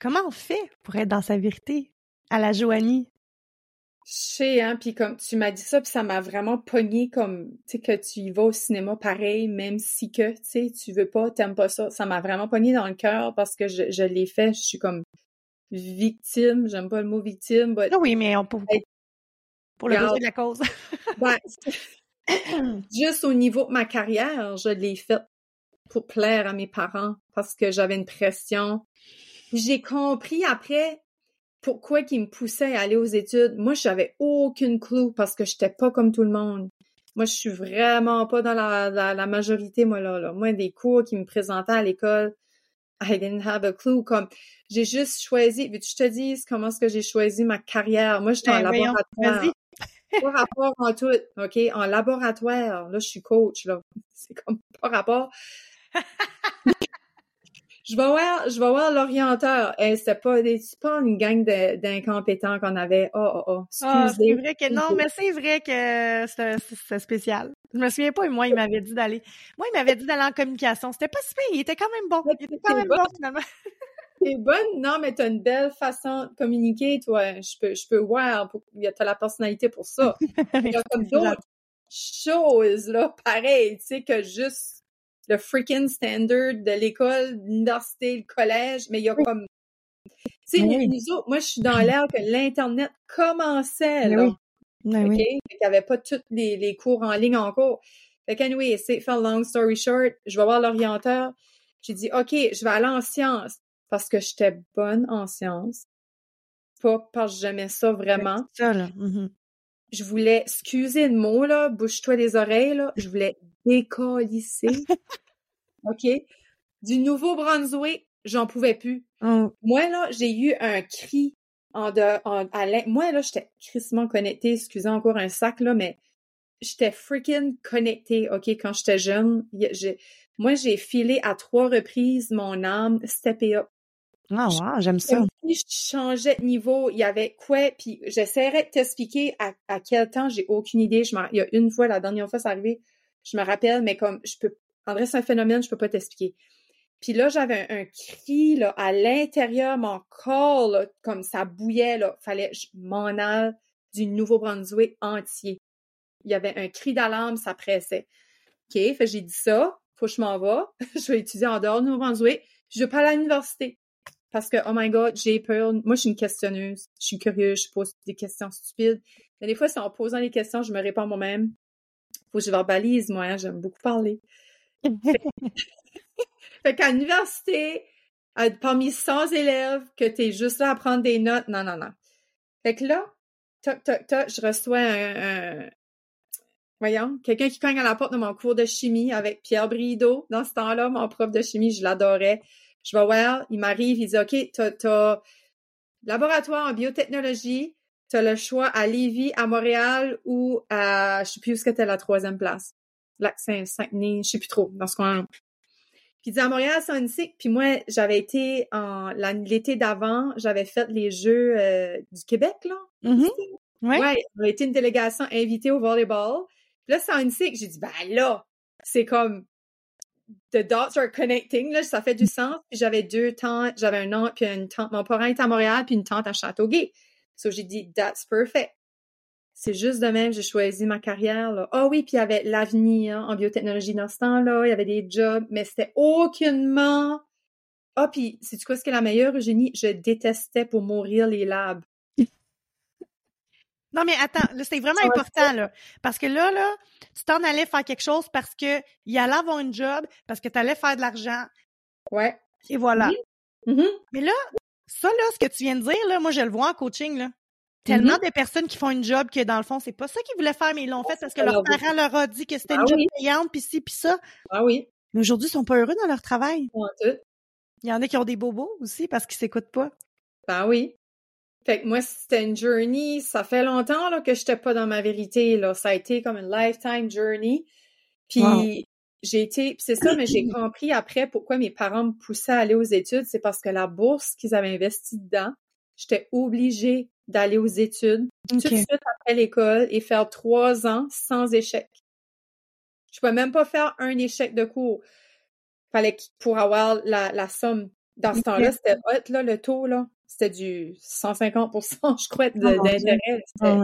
Speaker 3: Comment on fait pour être dans sa vérité à la Joanie?
Speaker 4: Je sais, hein, puis comme tu m'as dit ça, puis ça m'a vraiment pogné comme, tu sais, que tu y vas au cinéma pareil, même si que, tu sais, tu veux pas, t'aimes pas ça. Ça m'a vraiment pogné dans le cœur parce que je, je l'ai fait, je suis comme victime, j'aime pas le mot victime, but,
Speaker 3: Ah oui, mais on
Speaker 4: Hey,
Speaker 3: pour le besoin de la cause.
Speaker 4: ben, [LAUGHS] [CLEARS THROAT] juste au niveau de ma carrière, je l'ai fait pour plaire à mes parents parce que j'avais une pression. J'ai compris après pourquoi ils me poussaient à aller aux études. Moi, j'avais aucune clou parce que j'étais pas comme tout le monde. Moi, je suis vraiment pas dans la, la, la majorité, moi, là, là. Moi, des cours qui me présentaient à l'école, I didn't have a clue. Comme, j'ai juste choisi, veux-tu que je te dise comment est-ce que j'ai choisi ma carrière? Moi, j'étais en
Speaker 3: Ben,
Speaker 4: laboratoire. Pas rapport en tout, OK? En laboratoire. Là, je suis coach, là. C'est comme pas rapport. [LAUGHS] je vais voir, je vais voir l'orienteur. Hey, c'était pas des, c'est pas une gang de- d'incompétents qu'on avait. Oh, oh, oh.
Speaker 3: Ah, c'est vrai que non, mais c'est vrai que c'est spécial. Je me souviens pas, et moi, il m'avait dit d'aller. Moi, il m'avait dit d'aller en communication. C'était pas si pire, il était quand même bon. Il était quand même
Speaker 4: bon.
Speaker 3: bon, finalement. [LAUGHS]
Speaker 4: T'es bonne, non, mais t'as une belle façon de communiquer, toi. Je peux, je peux voir. T'as la personnalité pour ça. [LAUGHS] Il y a comme d'autres choses, là, pareil, tu sais, que juste le freaking standard de l'école, de l'université, le collège, mais il y a comme... Tu sais,
Speaker 3: Oui.
Speaker 4: nous autres, moi, je suis dans l'ère que l'Internet commençait, là.
Speaker 3: oui.
Speaker 4: OK?
Speaker 3: oui.
Speaker 4: Fait qu'il n'y avait pas tous les, les cours en ligne encore. Fait qu'anyway, c'est faire long story short, je vais voir l'orienteur. J'ai dit, OK, je vais aller en sciences parce que j'étais bonne en sciences. Pas parce que j'aimais ça vraiment.
Speaker 3: Ça, là. Mhm.
Speaker 4: Je voulais, excusez le mot, là, bouge-toi les oreilles, là. Je voulais décalisser. [LAUGHS] OK? Du Nouveau-Brunswick, j'en pouvais plus.
Speaker 3: Oh,
Speaker 4: Moi, là, j'ai eu un cri en de, en, à moi, là, j'étais crissement connectée, excusez encore un sac, là, mais j'étais freaking connectée, OK, quand j'étais jeune. Moi, j'ai filé à trois reprises mon âme, steppé up.
Speaker 3: Ah, wow, j'aime ça.
Speaker 4: Si je changeais de niveau, il y avait quoi, puis j'essaierais de t'expliquer à, à quel temps, j'ai aucune idée. Je il y a une fois, la dernière fois, c'est arrivé, je me rappelle, mais comme, je peux, André, c'est un phénomène, je peux pas t'expliquer. Puis là, j'avais un, un cri, là, à l'intérieur, mon corps, là, comme ça bouillait, là, fallait, que je m'en aille du Nouveau-Brunswick entier. Il y avait un cri d'alarme, ça pressait. OK, fait j'ai dit ça, faut que je m'en va, [LAUGHS] je vais étudier en dehors du Nouveau-Brunswick, je vais pas aller à l'université. Parce que, oh my god, j'ai peur. Moi, je suis une questionneuse. Je suis curieuse, je pose des questions stupides. Mais des fois, c'est en posant les questions, je me réponds moi-même. Faut que je verbalise, moi, hein, j'aime beaucoup parler. [LAUGHS] Fait qu'à l'université, parmi 100 élèves, que t'es juste là à prendre des notes, non, non, non. Fait que là, toc, toc, toc, je reçois un, un- voyons, quelqu'un qui cogne à la porte de mon cours de chimie avec Pierre Brideau. Dans ce temps-là, mon prof de chimie, je l'adorais. Je vais voir, il m'arrive, il dit, OK, t'as, t'as laboratoire en biotechnologie, t'as le choix à Lévis, à Montréal ou à, je sais plus où c'était la troisième place. Lac Saint-Denis, je sais plus trop, dans ce coin puis il dit à Montréal, c'est un cycle. Puis moi, j'avais été en l'été d'avant, j'avais fait les Jeux euh, du Québec, là.
Speaker 3: Mhm. Ouais.
Speaker 4: Ouais, on a été une délégation invitée au volleyball. Puis là, c'est un cycle. J'ai dit, ben là, c'est comme the dots are connecting, là, ça fait du sens. Puis j'avais deux tantes, j'avais un oncle, puis une tante. Mon parent était à Montréal, puis une tante à Châteauguay. So j'ai dit, that's perfect. C'est juste de même, j'ai choisi ma carrière. Là. Ah oui, puis il y avait l'avenir en biotechnologie dans ce temps-là, il y avait des jobs, mais c'était aucunement... Ah, puis, c'est-tu quoi ce qui est la meilleure, Eugénie? Je détestais pour mourir les labs.
Speaker 3: Non, mais attends, là, c'est vraiment important, là. Parce que là, là, tu t'en allais faire quelque chose parce que il allait avoir une job, parce que tu allais faire de l'argent,
Speaker 4: Ouais.
Speaker 3: et voilà.
Speaker 4: Mhm.
Speaker 3: Mais là, ça, là, ce que tu viens de dire, là, moi, je le vois en coaching, là. tellement
Speaker 4: Mhm.
Speaker 3: de personnes qui font une job que dans le fond, c'est pas ça qu'ils voulaient faire, mais ils l'ont fait parce que
Speaker 4: ça
Speaker 3: leurs parents leur ont dit que c'était
Speaker 4: Ah
Speaker 3: une job
Speaker 4: oui.
Speaker 3: payante, puis ci, puis ça.
Speaker 4: Ah oui,
Speaker 3: Mais aujourd'hui, ils sont pas heureux dans leur travail. Il y en a qui ont des bobos aussi parce qu'ils s'écoutent pas.
Speaker 4: Ben oui. Fait que moi, c'était une journey. Ça fait longtemps là, que j'étais pas dans ma vérité. Là. Ça a été comme une lifetime journey. Puis
Speaker 3: Wow.
Speaker 4: j'ai été. c'est ça, mais j'ai compris après pourquoi mes parents me poussaient à aller aux études. C'est parce que la bourse qu'ils avaient investie dedans, j'étais obligée d'aller aux études tout de suite après l'école et faire trois ans sans échec. Je pouvais même pas faire un échec de cours. Fallait pour avoir la, la somme. Dans ce temps-là, c'était hot, là, le taux, là. C'était du 150% [LAUGHS] je crois,
Speaker 3: Oh Dieu.
Speaker 4: d'intérêt. C'était
Speaker 3: Ah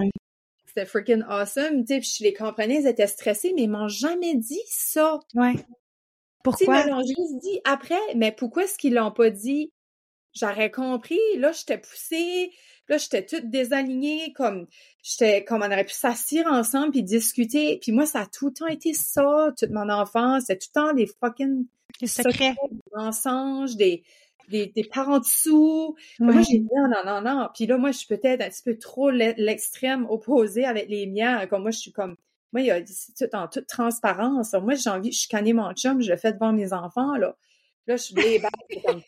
Speaker 4: c'était freaking awesome. Tu sais, je les comprenais, ils étaient stressés, mais ils m'ont jamais dit ça.
Speaker 3: Ouais. Pourquoi?
Speaker 4: ils m'ont juste dit après, mais pourquoi est-ce qu'ils l'ont pas dit? J'aurais compris. Là, j'étais poussée. Là, j'étais toute désalignée. Comme, j'étais, comme on aurait pu s'asseoir ensemble puis discuter. Puis moi, ça a tout le temps été ça, toute mon enfance. C'était tout le temps des fucking
Speaker 3: secrets.
Speaker 4: des mensonges, des, des, des parents dessous. Moi, j'ai dit non, non, non, non. Puis là, moi, je suis peut-être un petit peu trop l'e- l'extrême opposé avec les miens. Comme moi, je suis comme, moi, il y a tout en toute transparence. Moi, j'ai envie de chicaner mon chum, je le fais devant mes enfants, là. Là, je suis débat, c'est comme,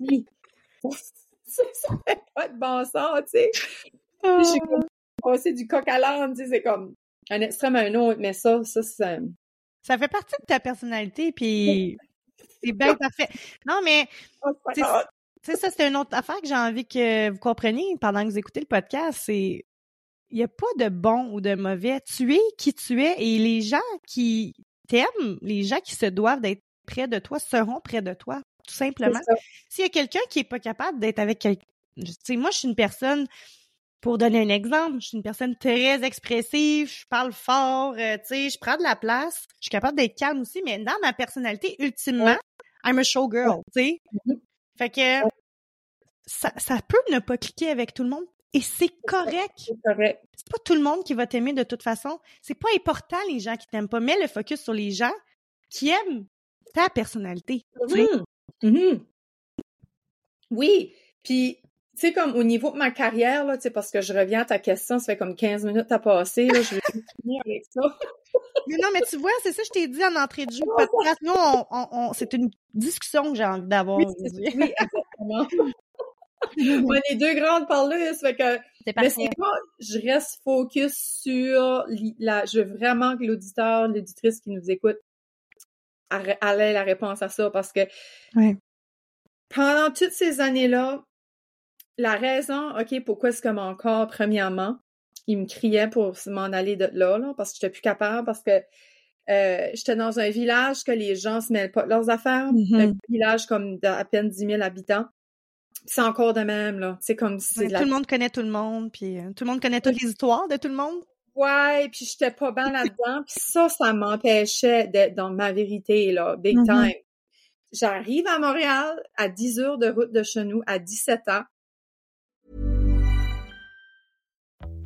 Speaker 4: [LAUGHS] ça, ça fait pas de bon sens, tu sais.
Speaker 3: Ah.
Speaker 4: Je suis comme, passer du coq à l'âne, tu sais, c'est comme un extrême à un autre. Mais ça, ça, c'est,
Speaker 3: Ça fait partie de ta personnalité, puis c'est bien parfait. Non, mais [LAUGHS]
Speaker 4: oh, c'est
Speaker 3: ça, c'est une autre affaire que j'ai envie que vous compreniez pendant que vous écoutez le podcast. C'est il n'y a pas de bon ou de mauvais. Tu es qui tu es et les gens qui t'aiment, les gens qui se doivent d'être près de toi seront près de toi, tout simplement. S'il y a quelqu'un qui est pas capable d'être avec quelqu'un, tu sais, moi, je suis une personne, pour donner un exemple, je suis une personne très expressive, je parle fort, euh, tu sais, je prends de la place, je suis capable d'être calme aussi, mais dans ma personnalité, ultimement, I'm a showgirl, tu sais?
Speaker 4: Mhm.
Speaker 3: Fait que ça, ça peut ne pas cliquer avec tout le monde et c'est correct.
Speaker 4: C'est correct.
Speaker 3: C'est pas tout le monde qui va t'aimer de toute façon. C'est pas important les gens qui t'aiment pas. Mets le focus sur les gens qui aiment ta personnalité.
Speaker 4: Mhm. Oui, puis tu sais comme au niveau de ma carrière là, tu sais parce que je reviens à ta question, ça fait comme 15 minutes à passer là, je vais finir avec ça. [LAUGHS]
Speaker 3: Mais non, mais tu vois, c'est ça que je t'ai dit en entrée de jeu. du podcast. Nous, on, on- on- c'est une discussion que j'ai envie d'avoir
Speaker 4: Oui, oui, exactement. [LAUGHS] On est deux grandes parleuses, fait que
Speaker 3: C'est
Speaker 4: mais c'est pas je reste focus sur la je veux vraiment que l'auditeur, l'auditrice qui nous écoute a- a ait la réponse à ça parce que
Speaker 3: Ouais.
Speaker 4: pendant toutes ces années-là, la raison, OK, pourquoi est-ce que mon corps, premièrement, il me criait pour m'en aller de là, là, parce que j'étais plus capable, parce que euh, j'étais dans un village que les gens se mêlent pas de leurs affaires,
Speaker 3: Mhm.
Speaker 4: un village comme d'à peine 10 000 habitants. C'est encore de même, là. C'est comme si
Speaker 3: Ouais,
Speaker 4: la
Speaker 3: Tout le monde connaît tout le monde, puis euh, tout le monde connaît toutes les histoires de tout le monde.
Speaker 4: Ouais, puis j'étais pas bien là-dedans. Puis ça, ça m'empêchait d'être dans ma vérité, là, big
Speaker 3: Mhm.
Speaker 4: time. J'arrive à Montréal à 10 heures de route de chez nous, à 17 ans.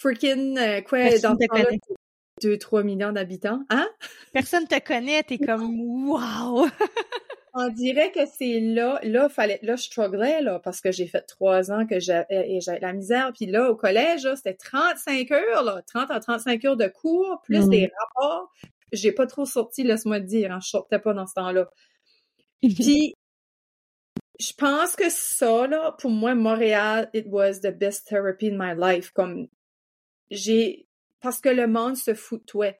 Speaker 4: Freaking, euh, quoi,
Speaker 3: Personne
Speaker 4: dans ce temps-là,
Speaker 3: connaît.
Speaker 4: 2-3 millions d'habitants. Hein?
Speaker 3: Personne te connaît, t'es comme wow! [LAUGHS]
Speaker 4: On dirait que c'est là, là, fallait, là, je strugglais, là, parce que j'ai fait trois ans que j'avais de la misère. Puis là, au collège, c'était 35 heures, là, 30 à 35 heures de cours, plus
Speaker 3: Mhm.
Speaker 4: des rapports. J'ai pas trop sorti, laisse-moi te dire, hein, je sortais pas dans ce temps-là. [LAUGHS] Puis, je pense que ça, là, pour moi, Montréal, it was the best therapy in my life. Comme, j'ai, parce que le monde se fout de toi.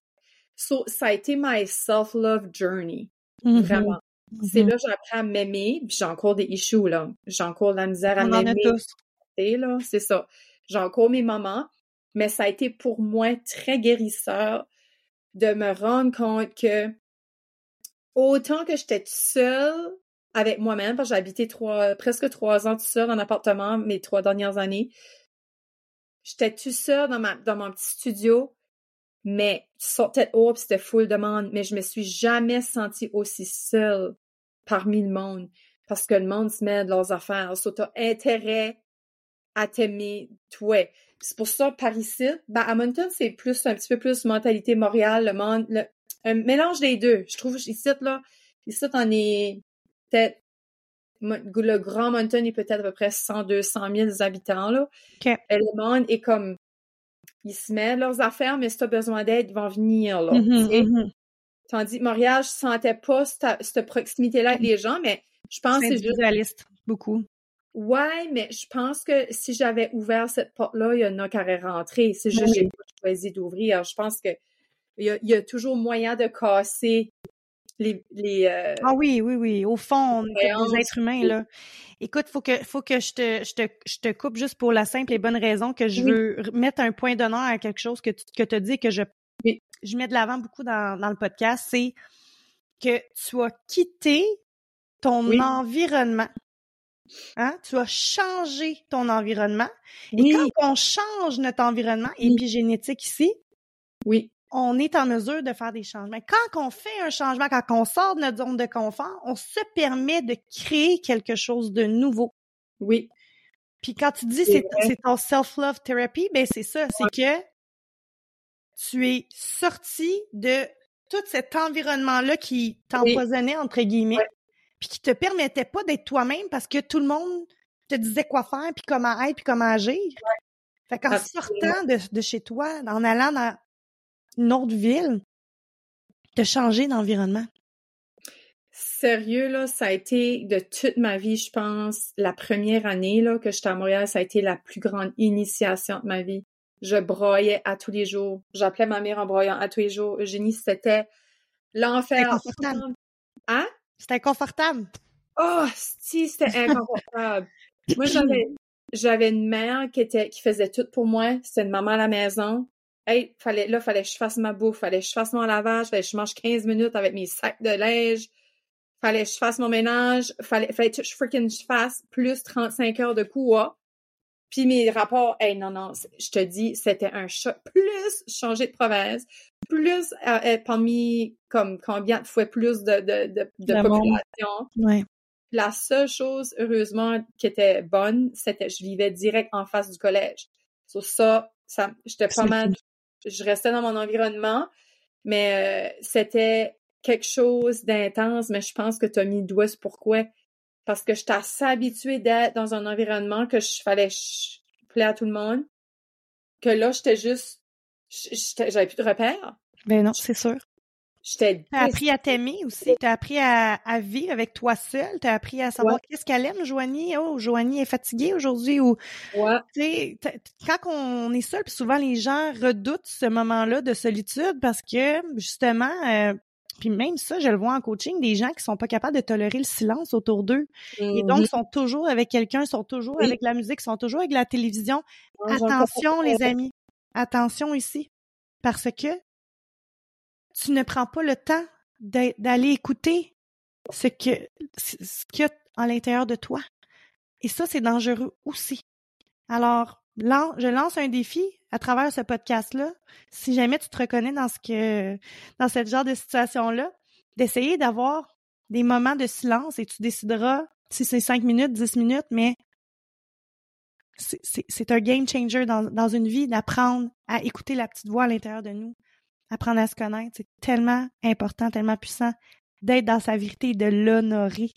Speaker 4: So, ça a été my self-love journey.
Speaker 3: Mhm.
Speaker 4: Vraiment. C'est
Speaker 3: Mhm.
Speaker 4: là que j'apprends à m'aimer, puis j'ai encore des issues, là. J'ai encore de la misère à m'aimer.
Speaker 3: tous.
Speaker 4: Et là, c'est ça. J'ai encore mes moments, mais ça a été pour moi très guérisseur de me rendre compte que autant que j'étais seule avec moi-même, parce que j'ai habité trois, presque trois ans toute seule en appartement mes trois dernières années, j'étais toute seule dans, ma, dans mon petit studio, mais tu sortais de haut, puis c'était full de monde, mais je me suis jamais sentie aussi seule parmi le monde, parce que le monde se met de leurs affaires, so t'as intérêt à t'aimer toi. C'est pour ça, par ici, ben, à Moncton, c'est plus, un petit peu plus mentalité Montréal, le monde, le- un mélange des deux. Je trouve, ici, là, ici, on est peut-être, le grand Moncton est peut-être à peu près 100, 200 000 habitants, là. Et le monde est comme, ils se mettent leurs affaires, mais si t'as besoin d'aide, ils vont venir, là. Tu sais.
Speaker 3: mhm.
Speaker 4: Tandis que Montréal, je sentais pas cette, cette proximité-là avec les gens, mais je pense que C'est juste
Speaker 3: beaucoup.
Speaker 4: Ouais, mais je pense que si j'avais ouvert cette porte-là, il y en a qui auraient rentré. C'est juste que
Speaker 3: Oui.
Speaker 4: j'ai pas choisi d'ouvrir. Je pense que il y a, il y a toujours moyen de casser les, les euh,
Speaker 3: Ah oui, oui, oui. Au fond, on est des êtres humains, là. Écoute, faut que, faut que je te, je te, je te coupe juste pour la simple et bonne raison que je
Speaker 4: Oui.
Speaker 3: veux mettre un point d'honneur à quelque chose que tu que as dit et que je,
Speaker 4: Oui.
Speaker 3: je mets de l'avant beaucoup dans, dans le podcast, c'est que tu as quitté ton
Speaker 4: Oui.
Speaker 3: environnement. Hein? Tu as changé ton environnement. Et quand on change notre environnement épigénétique ici,
Speaker 4: oui,
Speaker 3: on est en mesure de faire des changements. Quand on fait un changement, quand on sort de notre zone de confort, on se permet de créer quelque chose de nouveau.
Speaker 4: oui,
Speaker 3: Puis quand tu dis
Speaker 4: C'est
Speaker 3: ton self-love therapy, ben c'est ça, c'est que tu es sorti de tout cet environnement-là qui t'empoisonnait, entre guillemets, puis qui te permettait pas d'être toi-même parce que tout le monde te disait quoi faire, puis comment être, puis comment agir. Fait qu'en sortant de, de chez toi, en allant dans une autre ville, de changer d'environnement?
Speaker 4: Sérieux, là, ça a été de toute ma vie, je pense, la première année là, que j'étais à Montréal, ça a été la plus grande initiation de ma vie. Je broyais à tous les jours. J'appelais ma mère en broyant à tous les jours. Eugénie, c'était l'enfer.
Speaker 3: Inconfortable.
Speaker 4: Hein?
Speaker 3: C'était inconfortable.
Speaker 4: Oh, si, c'était inconfortable. Moi, j'avais, j'avais une mère qui était, qui faisait tout pour moi. C'était une maman à la maison. Hey, fallait, là, fallait que je fasse ma bouffe, fallait que je fasse mon lavage, fallait que je mange 15 minutes avec mes sacs de linge, fallait que je fasse mon ménage, fallait, fallait que je freaking je fasse plus 35 heures de cours. Puis mes rapports, hey, non, non, je te dis, c'était un choc. Plus changer de province, plus euh, être parmi, comme, combien de fois plus de, de, de, population.
Speaker 3: Ouais.
Speaker 4: La seule chose, heureusement, qui était bonne, c'était je vivais direct en face du collège. Sur ça, ça j'étais pas mal. Je restais dans mon environnement, mais euh, c'était quelque chose d'intense, mais je pense que tu as mis le doigt pourquoi. Parce que j'étais assez habituée d'être dans un environnement que je fallait plaire à tout le monde. Que là, j'étais juste. J'avais plus de repères.
Speaker 3: Ben non, c'est sûr.
Speaker 4: J'étais
Speaker 3: T'as appris à t'aimer aussi. T'as appris à, à vivre avec toi seul. T'as appris à savoir
Speaker 4: Ouais.
Speaker 3: qu'est-ce qu'elle aime, Joanie. Oh, Joanie est fatiguée aujourd'hui. Ou,
Speaker 4: Ouais.
Speaker 3: quand on est seul, puis souvent les gens redoutent ce moment-là de solitude parce que, justement, euh, puis même ça, je le vois en coaching, des gens qui sont pas capables de tolérer le silence autour d'eux. Et donc,
Speaker 4: Mhm.
Speaker 3: sont toujours avec quelqu'un, sont toujours
Speaker 4: Oui.
Speaker 3: avec la musique, sont toujours avec la télévision. Attention, les amis. Attention ici. Parce que tu ne prends pas le temps d'a- d'aller écouter ce que ce qu'il y a à l'intérieur de toi. Et ça, c'est dangereux aussi. Alors, je lance un défi à travers ce podcast-là. Si jamais tu te reconnais dans ce dans genre de situation-là, d'essayer d'avoir des moments de silence et tu décideras si c'est cinq minutes, dix minutes, mais c'est- un game changer dans une vie d'apprendre à écouter la petite voix à l'intérieur de nous, apprendre à se connaître. C'est tellement important, tellement puissant d'être dans sa vérité et de l'honorer.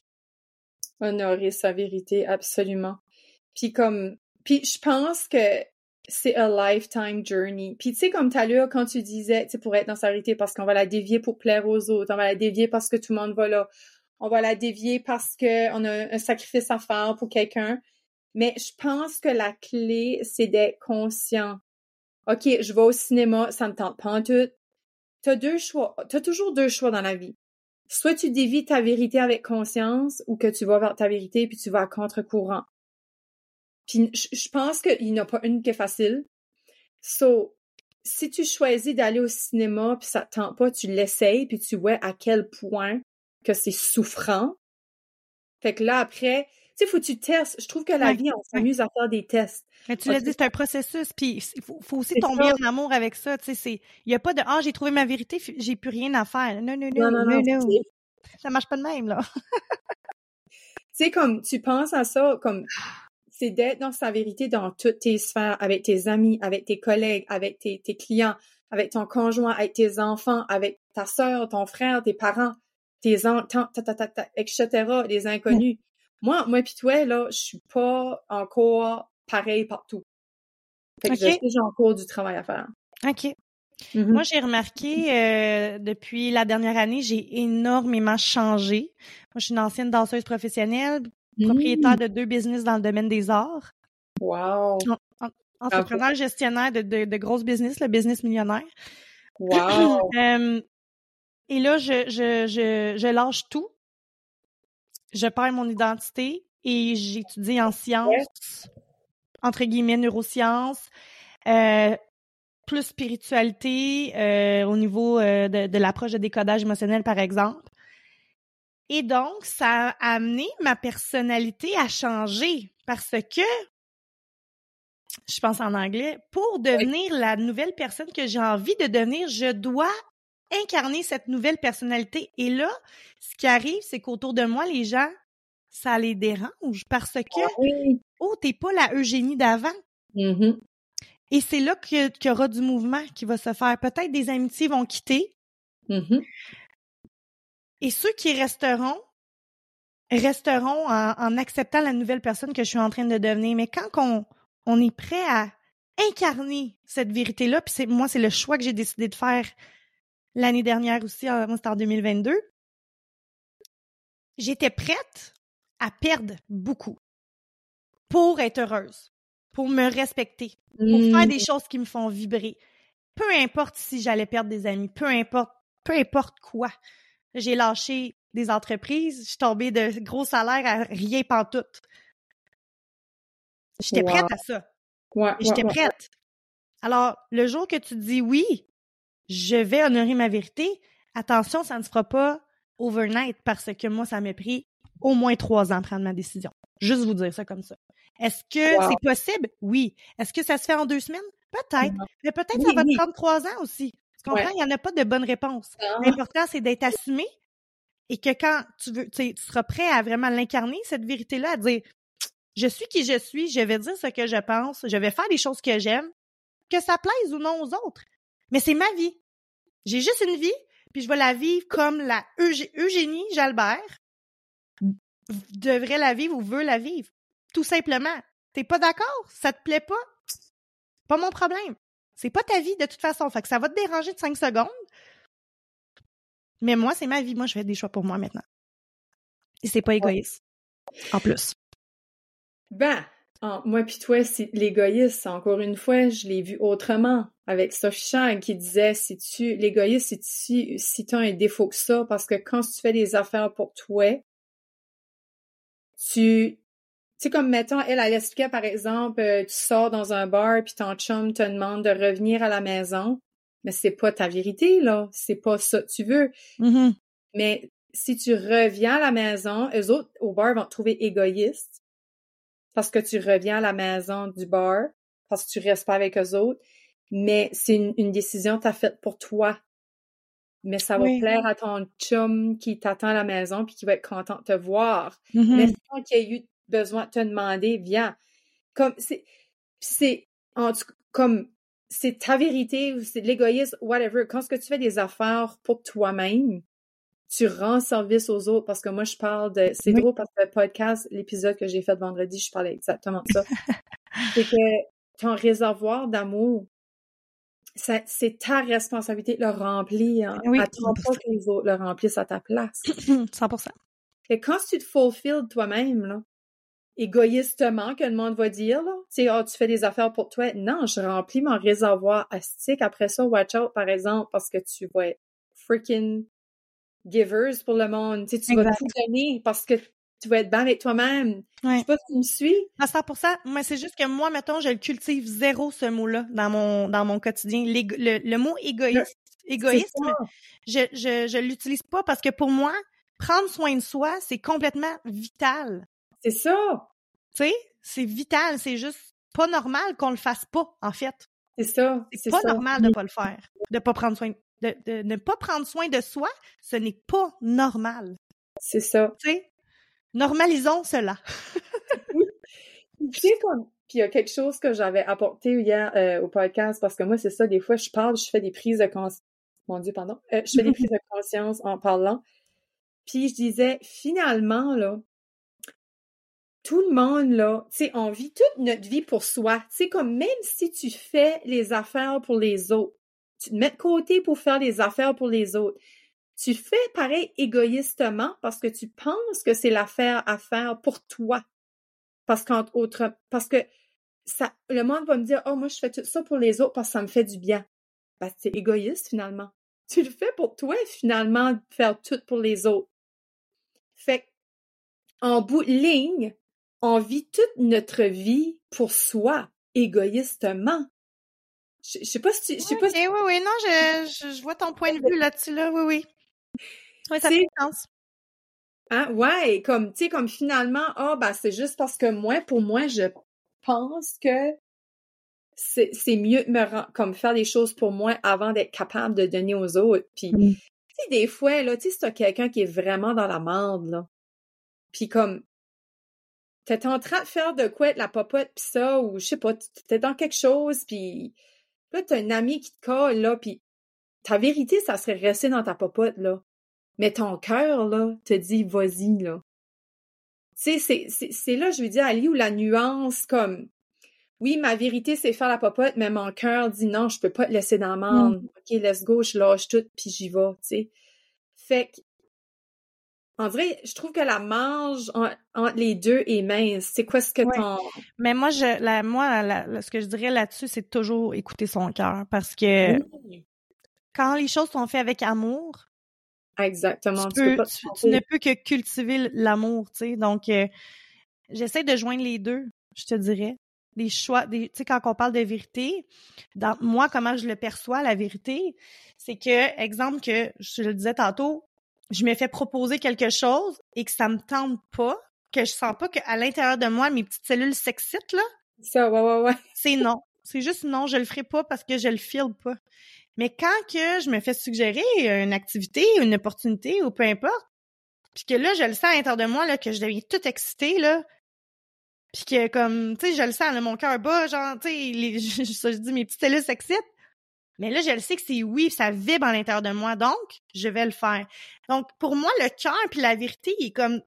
Speaker 4: honorer sa vérité, absolument. Puis comme, puis je pense que c'est a lifetime journey. Puis tu sais, comme tout à l'heure, quand tu disais, tu pour être dans sa vérité, parce qu'on va la dévier pour plaire aux autres, on va la dévier parce que tout le monde va là, on va la dévier parce qu'on a un sacrifice à faire pour quelqu'un. Mais je pense que la clé, c'est d'être conscient. OK, je vais au cinéma, ça me tente pas en tout. T'as deux choix. T'as toujours deux choix dans la vie. Soit tu dévies ta vérité avec conscience ou que tu vas vers ta vérité puis tu vas à contre-courant. Puis je pense qu'il n'y en a pas une qui est facile. So, si tu choisis d'aller au cinéma puis ça te tente pas, tu l'essayes puis tu vois à quel point que c'est souffrant. Fait que là, après, sais, faut que tu testes. Je trouve que la vie, on s'amuse à faire des tests.
Speaker 3: Mais tu l'as dit, c'est un processus, puis il faut, faut, aussi tomber en amour avec ça. Tu sais, il n'y a pas de ah, j'ai trouvé ma vérité, j'ai plus rien à faire. Non, non, non, non, non. non, Ça marche pas de même, là.
Speaker 4: tu sais, comme tu penses à ça, comme c'est d'être dans sa vérité dans toutes tes sphères, avec tes amis, avec tes collègues, avec tes, tes clients, avec ton conjoint, avec tes enfants, avec ta soeur, ton frère, tes parents, tes enfants, etc., les inconnus. Moi, moi pis toi, là, je suis pas encore pareil partout. Fait que j'ai encore du travail à faire.
Speaker 3: OK. Mm-hmm. Moi, j'ai remarqué euh, depuis la dernière année, j'ai énormément changé. Moi, je suis une ancienne danseuse professionnelle, propriétaire mm. de deux business dans le domaine des arts.
Speaker 4: Wow!
Speaker 3: entrepreneur gestionnaire de, de, grosses business, le business millionnaire.
Speaker 4: Wow! [CLEARS THROAT]
Speaker 3: et là, je, je, je, je lâche tout je perds mon identité et j'étudie en sciences, entre guillemets, neurosciences, euh, plus spiritualité euh, au niveau euh, de, de l'approche de décodage émotionnel, par exemple. Et donc, ça a amené ma personnalité à changer parce que, je pense en anglais, pour devenir la nouvelle personne que j'ai envie de devenir, je dois incarner cette nouvelle personnalité. Et là, ce qui arrive, c'est qu'autour de moi, les gens, ça les dérange parce que, ah oh, t'es pas la Eugénie d'avant.
Speaker 4: Mm-hmm.
Speaker 3: Et c'est là qu'il y aura du mouvement qui va se faire. Peut-être des amitiés vont quitter.
Speaker 4: Mm-hmm.
Speaker 3: Et ceux qui resteront, resteront en, acceptant la nouvelle personne que je suis en train de devenir. Mais quand on, on est prêt à incarner cette vérité-là, puis c'est moi, c'est le choix que j'ai décidé de faire l'année dernière aussi, moi c'était en 2022, j'étais prête à perdre beaucoup pour être heureuse, pour me respecter, pour faire des mmh. choses qui me font vibrer. Peu importe si j'allais perdre des amis, peu importe, peu importe quoi. J'ai lâché des entreprises, je suis tombée de gros salaires à rien pantoute. J'étais prête à ça. J'étais prête. Alors, le jour que tu dis oui, je vais honorer ma vérité. Attention, ça ne se fera pas overnight parce que moi, ça m'a pris au moins trois ans à prendre ma décision. Juste vous dire ça comme ça. Est-ce que c'est possible? Oui. Est-ce que ça se fait en deux semaines? Peut-être. Mais peut-être que ça va prendre trois ans aussi. Tu comprends? Il n'y en a pas de bonne réponse. L'important, c'est d'être assumé et que quand tu veux, tu seras prêt à vraiment l'incarner, cette vérité-là, à dire je suis qui je suis, je vais dire ce que je pense, je vais faire les choses que j'aime, que ça plaise ou non aux autres. Mais c'est ma vie. J'ai juste une vie, puis je vais la vivre comme la Eugénie Jalbert devrait la vivre ou veut la vivre. Tout simplement. T'es pas d'accord? Ça te plaît pas? Pas mon problème. C'est pas ta vie de toute façon. Fait que ça va te déranger de cinq secondes. Mais moi, c'est ma vie. Moi, je fais des choix pour moi maintenant. Et c'est pas égoïste. En plus.
Speaker 4: Ben, moi puis toi, c'est l'égoïsme. Encore une fois, je l'ai vu autrement avec Sophie Chang qui disait si tu l'égoïsme, c'est si, si tu as un défaut que ça, parce que quand tu fais des affaires pour toi, tu tu sais, comme mettons, elle, elle expliquait, par exemple, euh, tu sors dans un bar puis ton chum te demande de revenir à la maison, mais c'est pas ta vérité, là. C'est pas ça que tu veux.
Speaker 3: Mm-hmm.
Speaker 4: Mais si tu reviens à la maison, eux autres, au bar, vont te trouver égoïste parce que tu reviens à la maison du bar, parce que tu restes pas avec eux autres mais c'est une, décision que tu as faite pour toi. Mais ça va plaire à ton chum qui t'attend à la maison puis qui va être content de te voir.
Speaker 3: Mm-hmm.
Speaker 4: Mais sans qu'il ait eu besoin de te demander, viens. Comme c'est c'est comme c'est ta vérité, c'est de l'égoïsme, whatever. Quand ce que tu fais des affaires pour toi-même, tu rends service aux autres parce que moi je parle de c'est drôle parce que le podcast l'épisode que j'ai fait vendredi je parlais exactement de ça [LAUGHS] c'est que ton réservoir d'amour c'est ta responsabilité de le remplir.
Speaker 3: Oui,
Speaker 4: Attends pas que les autres le remplissent à ta place. [CLEARS THROAT]
Speaker 3: 100
Speaker 4: Et quand tu te fulfilles toi-même, là, égoïstement que le monde va dire, là, tu sais, oh, tu fais des affaires pour toi. Non, je remplis mon réservoir astique. Après ça, watch out, par exemple, parce que tu vas être freaking givers pour le monde. Tu, sais, tu vas tout donner parce que tu vas être bien avec toi-même. Ouais. Je sais pas si tu me suis.
Speaker 3: À 100%. Mais c'est juste que moi, mettons, je le cultive zéro, ce mot-là, dans mon, dans mon quotidien. Le, le, mot égoïste, égoïsme, je, je, je l'utilise pas parce que pour moi, prendre soin de soi, c'est complètement vital.
Speaker 4: C'est ça.
Speaker 3: Tu sais, c'est vital. C'est juste pas normal qu'on le fasse pas, en fait.
Speaker 4: C'est ça.
Speaker 3: C'est pas normal de pas le faire, de pas prendre soin, de, de ne pas prendre soin de soi. Ce n'est pas normal.
Speaker 4: C'est ça.
Speaker 3: Tu sais, normalisons cela. [LAUGHS]
Speaker 4: tu sais, puis il y a quelque chose que j'avais apporté hier euh, au podcast, parce que moi, c'est ça, des fois, je parle, je fais des prises de conscience. Mon Dieu, pardon. Euh, je fais des prises de [LAUGHS] conscience en parlant. Puis je disais, finalement, là, tout le monde, là, tu sais, on vit toute notre vie pour soi. C'est comme même si tu fais les affaires pour les autres, tu te mets de côté pour faire les affaires pour les autres. Tu fais pareil égoïstement parce que tu penses que c'est l'affaire à faire pour toi. Parce qu'entre autres, parce que ça, le monde va me dire, oh, moi, je fais tout ça pour les autres parce que ça me fait du bien. Ben, c'est égoïste, finalement. Tu le fais pour toi, finalement, faire tout pour les autres. Fait en bout de ligne, on vit toute notre vie pour soi, égoïstement. Je, sais pas si tu, je sais pas
Speaker 3: Oui, oui, non, je, je, vois ton point de vue là-dessus, là, oui, oui. Oui, ça fait sens.
Speaker 4: Hein, ouais, comme, tu sais, comme finalement, ah, bah c'est juste parce que moi, pour moi, je pense que c'est, c'est mieux de me comme faire des choses pour moi avant d'être capable de donner aux autres. Puis, mmh. tu sais, des fois, là, tu sais, si t'as quelqu'un qui est vraiment dans la merde, là, puis comme, t'es en train de faire de quoi être la popote pis ça, ou je sais pas, t'es dans quelque chose, puis là, t'as un ami qui te colle, là, puis ta vérité, ça serait rester dans ta popote, là. Mais ton cœur, là, te dit, vas-y, là. Tu sais, c'est là, je veux dire, Ali, où la nuance, comme, oui, ma vérité, c'est faire la popote, mais mon cœur dit, non, je peux pas te laisser dans le monde. Mm. OK, let's go, je lâche tout, puis j'y vais, tu sais. Fait que, en vrai, je trouve que la marge entre les deux est mince. C'est quoi ce que ton...
Speaker 3: Mais moi, je, la, moi, ce que je dirais là-dessus, c'est toujours écouter son cœur. Parce que quand les choses sont faites avec amour,
Speaker 4: Exactement.
Speaker 3: Tu, ne peux que cultiver l'amour, tu sais. Donc, euh, j'essaie de joindre les deux, je te dirais. Des choix, tu sais, quand on parle de vérité, dans moi, comment je le perçois, la vérité, c'est que, exemple que je le disais tantôt, je me fais proposer quelque chose et que ça me tente pas, que je sens pas qu'à l'intérieur de moi, mes petites cellules s'excitent, là.
Speaker 4: Ça, ouais, ouais, ouais. [LAUGHS]
Speaker 3: C'est non. C'est juste non, je le ferai pas parce que je le file pas. Mais quand que je me fais suggérer une activité, une opportunité ou peu importe, puis que là, je le sens à l'intérieur de moi, là, que je deviens toute excitée, là, puis que comme, tu sais, je le sens, là, mon cœur bat, genre, tu sais, [LAUGHS] je, je, dis, mes petites cellules s'excitent, mais là, je le sais que c'est oui, ça vibre à l'intérieur de moi, donc je vais le faire. Donc, pour moi, le cœur puis la vérité, il est comme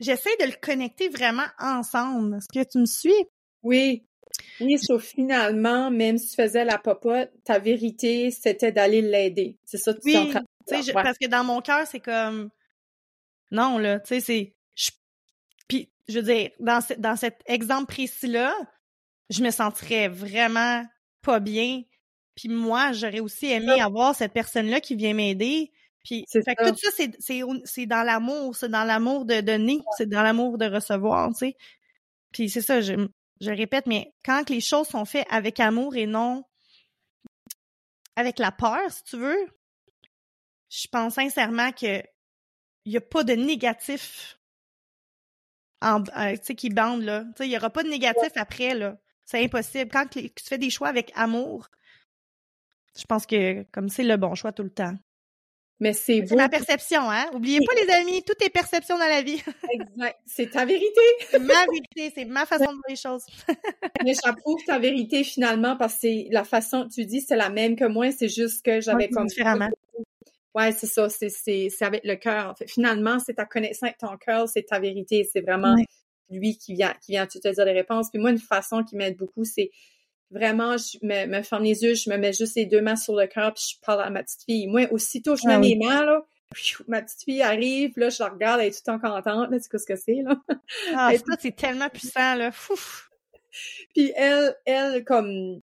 Speaker 3: j'essaie de le connecter vraiment ensemble. Est-ce que tu me suis?
Speaker 4: Oui. Oui, sauf finalement, même si tu faisais la popote, ta vérité, c'était d'aller l'aider. C'est ça que tu
Speaker 3: oui, en train de Parce que dans mon cœur, c'est comme non, là, tu sais, c'est. Puis, je veux dire, dans, dans cet exemple précis-là, je me sentirais vraiment pas bien puis moi, j'aurais aussi aimé avoir cette personne-là qui vient m'aider. Puis, fait que tout ça, c'est dans l'amour, c'est dans l'amour de donner, c'est dans l'amour de recevoir, tu sais. Puis c'est ça, je, je répète, mais quand les choses sont faites avec amour et non avec la peur, si tu veux, je pense sincèrement que il y a pas de négatif en, euh, qui bande, là. Il y aura pas de négatif après, là. C'est impossible. Quand tu fais des choix avec amour, je pense que comme c'est le bon choix tout le temps.
Speaker 4: Mais c'est beau.
Speaker 3: C'est ma perception, hein? Oubliez pas, les amis, tout est perception dans la vie. [LAUGHS]
Speaker 4: exact. C'est ta vérité.
Speaker 3: ma vérité, c'est ma façon de voir les choses. [LAUGHS]
Speaker 4: Mais j'approuve ta vérité finalement parce que c'est la façon tu dis, c'est la même que moi, c'est juste que j'avais comme.
Speaker 3: Différemment.
Speaker 4: Ouais, c'est ça, c'est, c'est, c'est avec le cœur. En fait. Finalement, c'est ta connaissance avec ton cœur, c'est ta vérité. C'est vraiment lui qui vient, qui vient te dire les réponses. Puis moi, une façon qui m'aide beaucoup, c'est vraiment, je me, me ferme les yeux, je me mets juste les deux mains sur le cœur, puis je parle à ma petite fille. Moi, aussitôt je mets ah mes mains, là, ma petite fille arrive, là, je la regarde, elle est tout le temps contente, là, tu sais ce que c'est, là.
Speaker 3: Ah, ça, c'est tellement puissant, là. Fouf! [LAUGHS]
Speaker 4: Puis elle, elle, comme,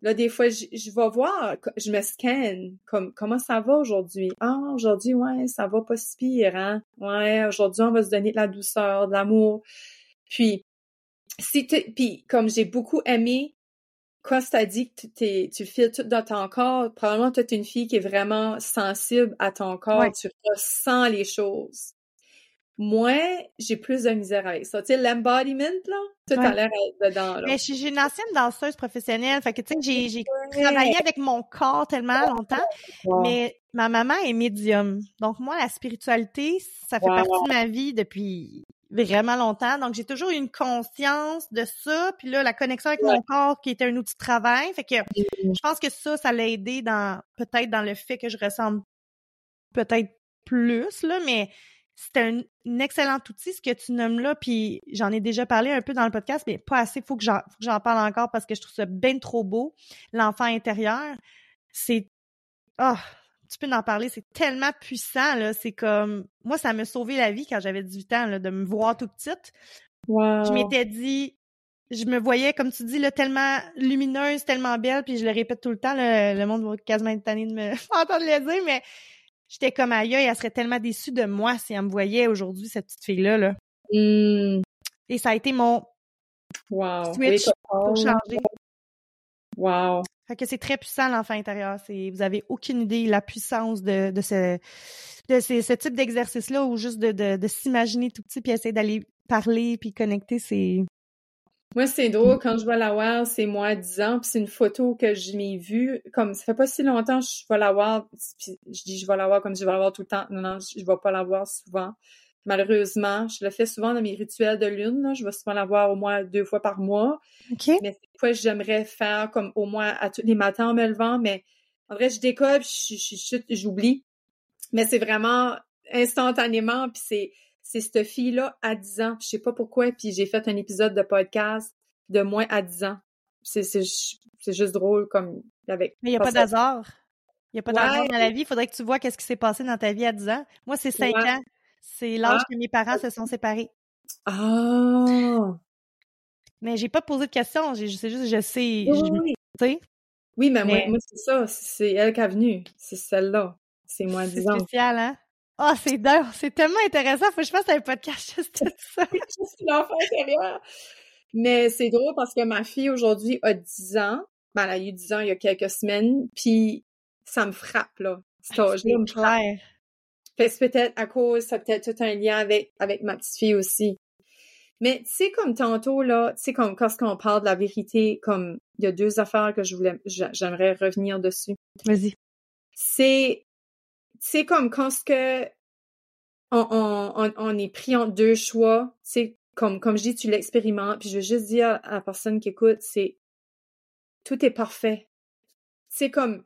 Speaker 4: là, des fois, je, je vais voir, je me scanne, comme, comment ça va aujourd'hui? Ah, aujourd'hui, ouais, ça va pas si pire, hein? Ouais, aujourd'hui, on va se donner de la douceur, de l'amour. Puis, si puis comme j'ai beaucoup aimé quand tu dit que tu files tout dans ton corps, probablement tu es une fille qui est vraiment sensible à ton corps, tu ressens les choses. Moi, j'ai plus de misère avec ça. Tu sais, l'embodiment, là, tout a l'air dedans, là.
Speaker 3: Mais j'ai une ancienne danseuse professionnelle, fait que, tu sais, j'ai travaillé avec mon corps tellement longtemps, mais ma maman est médium. Donc, moi, la spiritualité, ça fait partie de ma vie depuis vraiment longtemps. Donc, j'ai toujours eu une conscience de ça. Puis là, la connexion avec mon corps qui était un outil de travail. Fait que mm. je pense que ça, ça l'a aidé dans peut-être dans le fait que je ressemble peut-être plus, là, mais c'est un, excellent outil, ce que tu nommes là, puis j'en ai déjà parlé un peu dans le podcast, mais pas assez, faut que j'en parle encore parce que je trouve ça bien trop beau. L'enfant intérieur, c'est... Oh, tu peux en parler, c'est tellement puissant, là. C'est comme, moi, ça m'a sauvé la vie quand j'avais 18 ans, là, de me voir tout petite. Je m'étais dit, je me voyais, comme tu dis, là, tellement lumineuse, tellement belle, puis je le répète tout le temps, le monde va quasiment être tanné de me [LAUGHS] entendre le dire, mais j'étais comme aïe, elle serait tellement déçue de moi si elle me voyait aujourd'hui, cette petite fille-là, là.
Speaker 4: Mmh.
Speaker 3: Et ça a été mon switch pour changer.
Speaker 4: Wow.
Speaker 3: Que c'est très puissant l'enfant intérieur. Vous avez aucune idée la puissance de, de ce, de ce, type d'exercice-là ou juste de, de, de s'imaginer tout petit puis essayer d'aller parler puis connecter. C'est
Speaker 4: moi, c'est drôle, quand je vais la voir, c'est moi à 10 ans, puis c'est une photo que je m'ai vue, comme ça fait pas si longtemps je vais la voir, puis je dis je vais la voir comme je vais la voir tout le temps. Non, non, je, je vais pas la voir souvent. Malheureusement, je le fais souvent dans mes rituels de lune. Là. Je vais souvent la voir au moins deux fois par mois.
Speaker 3: Okay.
Speaker 4: Mais des fois, j'aimerais faire comme au moins à tous les matins en me levant. Mais en vrai, je décolle, j'oublie. Mais c'est vraiment instantanément. Puis c'est c'est cette fille-là à 10 ans. Je sais pas pourquoi. Puis j'ai fait un épisode de podcast de moins à 10 ans. C'est juste drôle comme avec.
Speaker 3: Mais il n'y a pas d'hasard. Il n'y a pas d'hasard dans la vie. Il faudrait que tu vois qu'est-ce qui s'est passé dans ta vie à 10 ans. Moi, c'est 5 ans. C'est l'âge ah. que mes parents se sont séparés.
Speaker 4: Ah!
Speaker 3: Mais j'ai pas posé de questions, sais juste, je sais.
Speaker 4: Oui,
Speaker 3: oui.
Speaker 4: oui mais, moi, moi c'est ça, c'est elle qui est venue. C'est celle-là. C'est moi, disons.
Speaker 3: C'est spécial, hein? Ah, oh, c'est c'est tellement intéressant. Faut que je fasse un podcast [LAUGHS] juste de [LAUGHS] ça.
Speaker 4: juste l'enfant intérieur. Mais c'est drôle parce que ma fille aujourd'hui a 10 ans. Ben, elle a eu 10 ans il y a quelques semaines. Puis ça me frappe, là.
Speaker 3: Cet âge-là me frappe.
Speaker 4: Fait que peut-être à cause, ça peut-être tout un lien avec, avec ma petite fille aussi. Mais tu sais, comme tantôt, là, tu sais, comme quand on parle de la vérité, comme il y a deux affaires que je voulais, j'aimerais revenir dessus.
Speaker 3: Vas-y.
Speaker 4: C'est, c'est comme quand ce que on, on, on, est pris en deux choix, tu comme, comme je dis, tu l'expérimentes, puis je veux juste dire à la personne qui écoute, c'est, tout est parfait. C'est comme,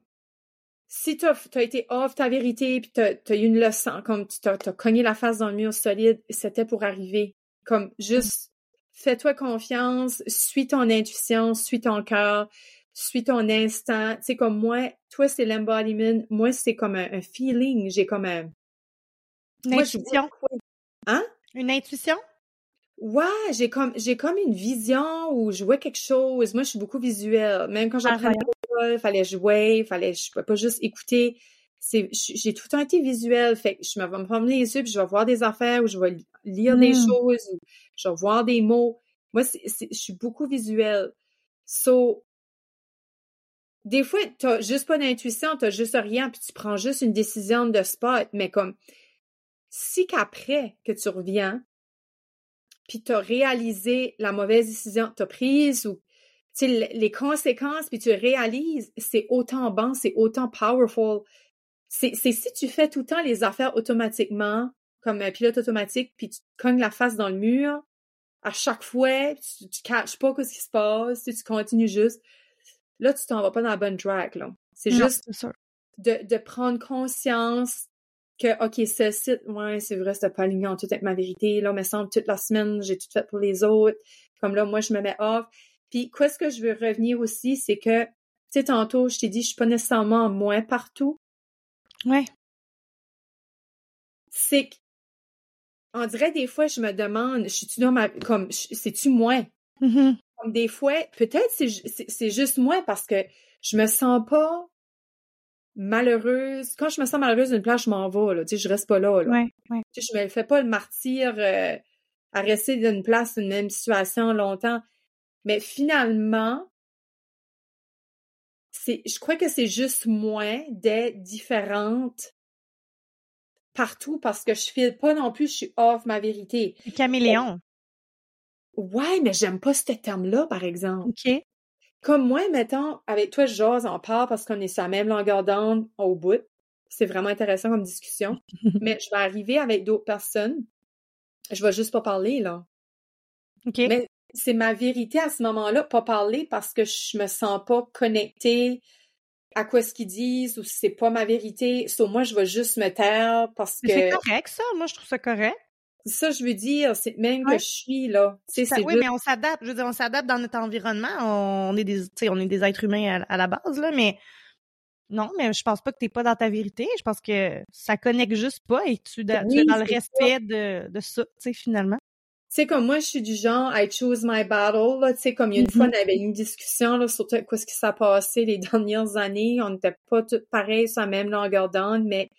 Speaker 4: si tu as, été off ta vérité, puis tu as, eu une leçon, comme tu t'as cogné la face dans le mur solide, c'était pour arriver. Comme juste, fais-toi confiance, suis ton intuition, suis ton cœur, suis ton instinct. Tu sais, comme moi, toi, c'est l'embodiment, moi, c'est comme un, feeling, j'ai comme un...
Speaker 3: Une intuition?
Speaker 4: Hein?
Speaker 3: Une intuition?
Speaker 4: Ouais, j'ai comme j'ai comme une vision où je vois quelque chose. Moi, je suis beaucoup visuelle. Même quand j'apprenais fallait jouer, fallait, je peux pas juste écouter. C'est, j'ai tout le temps été visuel. Fait que je vais me promener les yeux, puis je vais voir des affaires, ou je vais lire des mmh. choses, ou je vais voir des mots. Moi, je suis beaucoup visuelle. So, des fois, t'as juste pas d'intuition, t'as juste rien, puis tu prends juste une décision de spot, mais comme, si qu'après que tu reviens, puis t'as réalisé la mauvaise décision que t'as prise ou les conséquences, puis tu réalises, c'est autant bon, c'est autant powerful. C'est si tu fais tout le temps les affaires automatiquement, comme un pilote automatique, puis tu cognes la face dans le mur, à chaque fois, tu, tu caches pas ce qui se passe, tu, continues juste. Là, tu t'en vas pas dans la bonne track, là. C'est juste de, de prendre conscience que, OK, ce site, ouais, c'est vrai, c'était pas aligné en tout avec ma vérité. Là, me semble, toute la semaine, j'ai tout fait pour les autres. Comme là, moi, je me mets off. Puis, qu'est-ce que je veux revenir aussi, c'est que, tu sais, tantôt, je t'ai dit, je suis pas nécessairement moins partout.
Speaker 3: Ouais.
Speaker 4: c'est que, on dirait des fois, je me demande, je suis-tu dans ma, comme, c'est-tu moi?
Speaker 3: Mhm.
Speaker 4: Comme des fois, peut-être c'est, juste moi parce que je me sens pas malheureuse. Quand je me sens malheureuse d'une place, je m'en vais, là. Tu sais, je reste pas là, là.
Speaker 3: Ouais, ouais.
Speaker 4: Tu sais, je me fais pas le martyr euh, à rester d'une place, d'une même situation longtemps. Mais finalement, c'est, je crois que c'est juste moins d'être différente partout parce que je file pas non plus, je suis off ma vérité.
Speaker 3: Caméléon.
Speaker 4: Ouais, mais j'aime pas ce terme-là, par exemple.
Speaker 3: OK.
Speaker 4: Comme moi, mettons, avec toi, j'ose en parle parce qu'on est sur la même longueur d'onde au bout. C'est vraiment intéressant comme discussion. [LAUGHS] mais je vais arriver avec d'autres personnes. Je vais juste pas parler, là.
Speaker 3: OK.
Speaker 4: Mais c'est ma vérité à ce moment-là, pas parler parce que je me sens pas connectée à quoi ce qu'ils disent ou si c'est pas ma vérité. So, moi, je vais juste me taire parce que...
Speaker 3: C'est correct, ça. Moi, je trouve ça correct.
Speaker 4: Ça, je veux dire, c'est même
Speaker 3: Ouais.
Speaker 4: que je suis, là.
Speaker 3: Ça- oui,
Speaker 4: juste-
Speaker 3: mais on s'adapte. Je veux dire, on s'adapte dans notre environnement. On est des, on est des êtres humains à, à la base, là, mais non, mais je pense pas que t'es pas dans ta vérité. Je pense que ça connecte juste pas et tu, tu es dans le respect de, de ça, tu sais, finalement.
Speaker 4: Tu sais, comme moi, je suis du genre, I choose my battle, là. Tu sais, comme il y a une fois, on avait une discussion, là, sur tout quoi ce qui s'est passé les [LAUGHS] dernières années. On n'était pas toutes pareilles sur la même longueur d'onde, mais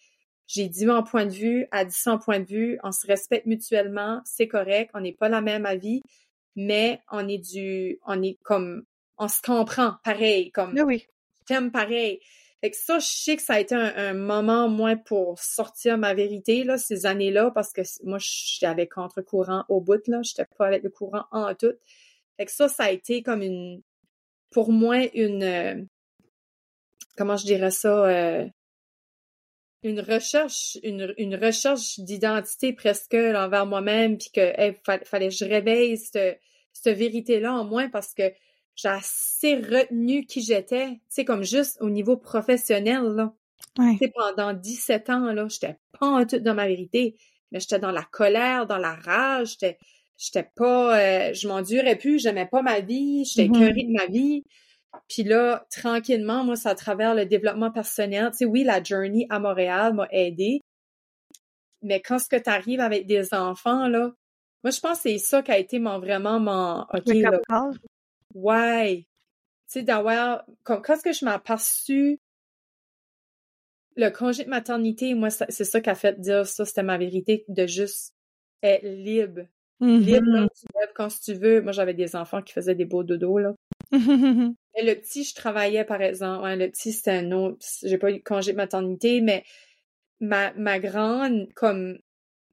Speaker 4: j'ai dit mon point de vue, elle dit son point de vue. On se respecte mutuellement, c'est correct. On n'est pas la même avis, mais on est du, on est comme, on se comprend pareil, comme,
Speaker 3: Oui, oui.
Speaker 4: t'aimes pareil. Fait que ça, je sais que ça a été un, moment, moins pour sortir ma vérité, là, ces années-là, parce que moi, j'avais contre-courant au bout, là. J'étais pas avec le courant en tout. Fait que ça, ça a été comme une, pour moi, une, euh, comment je dirais ça, euh, une recherche, une, une recherche d'identité presque envers moi-même, puis que hey, fa- fallait que je réveille cette, cette vérité-là en moi parce que j'ai assez retenu qui j'étais, tu sais, comme juste au niveau professionnel, là.
Speaker 3: Ouais.
Speaker 4: Tu sais, pendant 17 ans, là, j'étais pas en tout dans ma vérité, mais j'étais dans la colère, dans la rage, j'étais, j'étais pas, euh, je m'endurais plus, j'aimais pas ma vie, j'étais
Speaker 3: Mhm.
Speaker 4: écœurée de ma vie. Puis là, tranquillement, moi, c'est à travers le développement personnel. Tu sais, oui, la journey à Montréal m'a aidé. Mais quand ce que tu arrives avec des enfants, là, moi, je pense que c'est ça qui a été mon, vraiment mon, OK, là. Ouais. Tu sais, d'avoir, quand ce que je m'ai aperçu, le congé de maternité, moi, c'est ça qui a fait dire ça, c'était ma vérité, de juste être libre. Libre,
Speaker 3: Mhm.
Speaker 4: là, tu lèves quand tu veux. Moi, j'avais des enfants qui faisaient des beaux dodos, là. [LAUGHS] Mais le petit, je travaillais, par exemple. Ouais, le petit, c'était un autre. J'ai pas eu de congé de maternité, mais ma, ma grande, comme,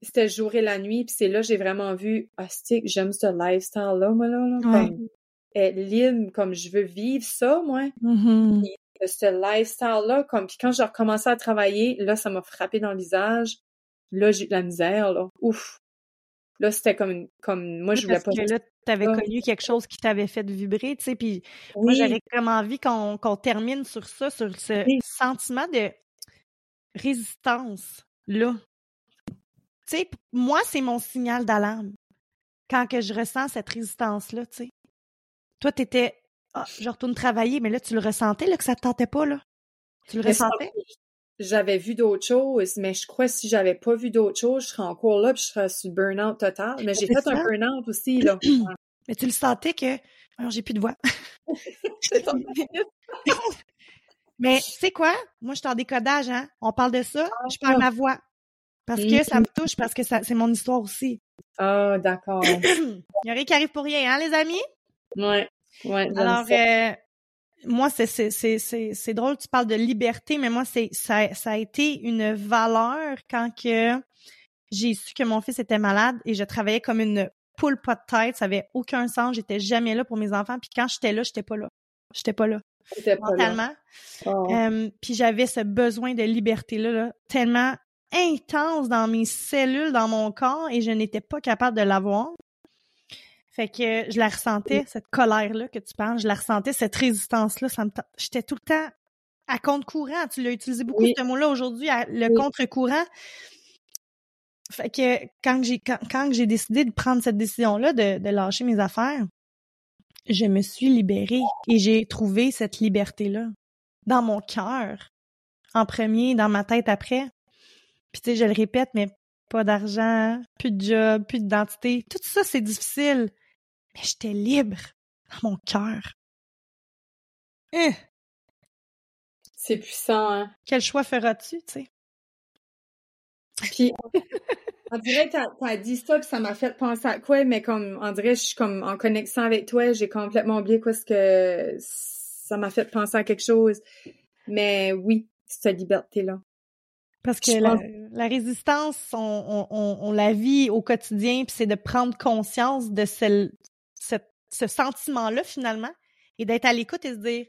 Speaker 4: c'était le jour et la nuit, puis c'est là j'ai vraiment vu, ah, c'est que j'aime ce lifestyle-là, moi, là, là?
Speaker 3: Ouais.
Speaker 4: Comme, libre, comme je veux vivre ça, moi.
Speaker 3: Mhm.
Speaker 4: De ce lifestyle-là, comme, puis quand j'ai recommencé à travailler, là, ça m'a frappé dans le visage. Là, j'ai eu de la misère, là. Ouf. Là, c'était comme, une- comme, moi, je voulais
Speaker 3: Parce
Speaker 4: pas.
Speaker 3: que là, tu avais
Speaker 4: ça.
Speaker 3: connu quelque chose qui t'avait fait vibrer, tu sais, puis moi,
Speaker 4: Oui.
Speaker 3: j'aurais comme envie qu'on termine sur ça, sur ce
Speaker 4: Oui.
Speaker 3: sentiment de résistance-là. Tu sais, moi, c'est mon signal d'alarme quand que je ressens cette résistance-là, tu sais. Toi, t'étais, ah, je retourne travailler, mais là, tu le ressentais, là, que ça te tentait pas, là? Tu le
Speaker 4: Mais
Speaker 3: ressentais?
Speaker 4: J'avais vu d'autres choses, mais je crois que si j'avais pas vu d'autres choses, je serais encore là puis je serais sur le burn-out total. Mais j'ai fait un
Speaker 3: ça.
Speaker 4: burn-out aussi, [CLEARS THROAT] là.
Speaker 3: Mais tu le sentais que, alors, j'ai plus de voix. [LAUGHS] [LAUGHS] Mais tu sais quoi? Moi, je suis en décodage, hein? On parle de ça, je perds ma voix. Parce que ça me touche, parce que c'est mon histoire aussi.
Speaker 4: Ah, d'accord. [CLEARS THROAT]
Speaker 3: Il y a rien qui arrive pour rien, hein, les amis?
Speaker 4: Ouais. Ouais.
Speaker 3: Alors, euh, moi, c'est, c'est, c'est, c'est, c'est drôle, tu parles de liberté, mais moi, c'est, ça, ça a été une valeur quand que j'ai su que mon fils était malade et je travaillais comme une poule pas de tête. Ça avait aucun sens. J'étais jamais là pour mes enfants. Puis quand j'étais là, j'étais pas là. J'étais pas là.
Speaker 4: C'était pas là.
Speaker 3: Mentalement.
Speaker 4: Oh.
Speaker 3: Euh, puis j'avais ce besoin de liberté-là, là, tellement intense dans mes cellules, dans mon corps, et je n'étais pas capable de l'avoir. Fait que je la ressentais, cette colère-là que tu parles, je la ressentais, cette résistance-là. Ça me J'étais tout le temps à contre-courant. Tu l'as utilisé beaucoup,
Speaker 4: Oui.
Speaker 3: ce mot-là, aujourd'hui, le
Speaker 4: Oui.
Speaker 3: contre-courant. Fait que quand j'ai quand, quand j'ai décidé de prendre cette décision-là, de, de lâcher mes affaires, je me suis libérée et j'ai trouvé cette liberté-là dans mon cœur en premier, dans ma tête après. Puis tu sais, je le répète, mais pas d'argent, plus de job, plus d'identité. Tout ça, c'est difficile. Mais j'étais libre dans mon cœur. Hein?
Speaker 4: C'est puissant, hein?
Speaker 3: Quel choix feras-tu, tu sais?
Speaker 4: Puis, on dirait que t'as dit ça, puis ça m'a fait penser à quoi, mais comme, on dirait, je suis comme en connexion avec toi, j'ai complètement oublié quoi ce que ça m'a fait penser à quelque chose. Mais oui, cette liberté-là.
Speaker 3: Parce que la, résistance, on, on, on, la vit au quotidien, puis c'est de prendre conscience de ce, ce, sentiment-là, finalement, et d'être à l'écoute et se dire,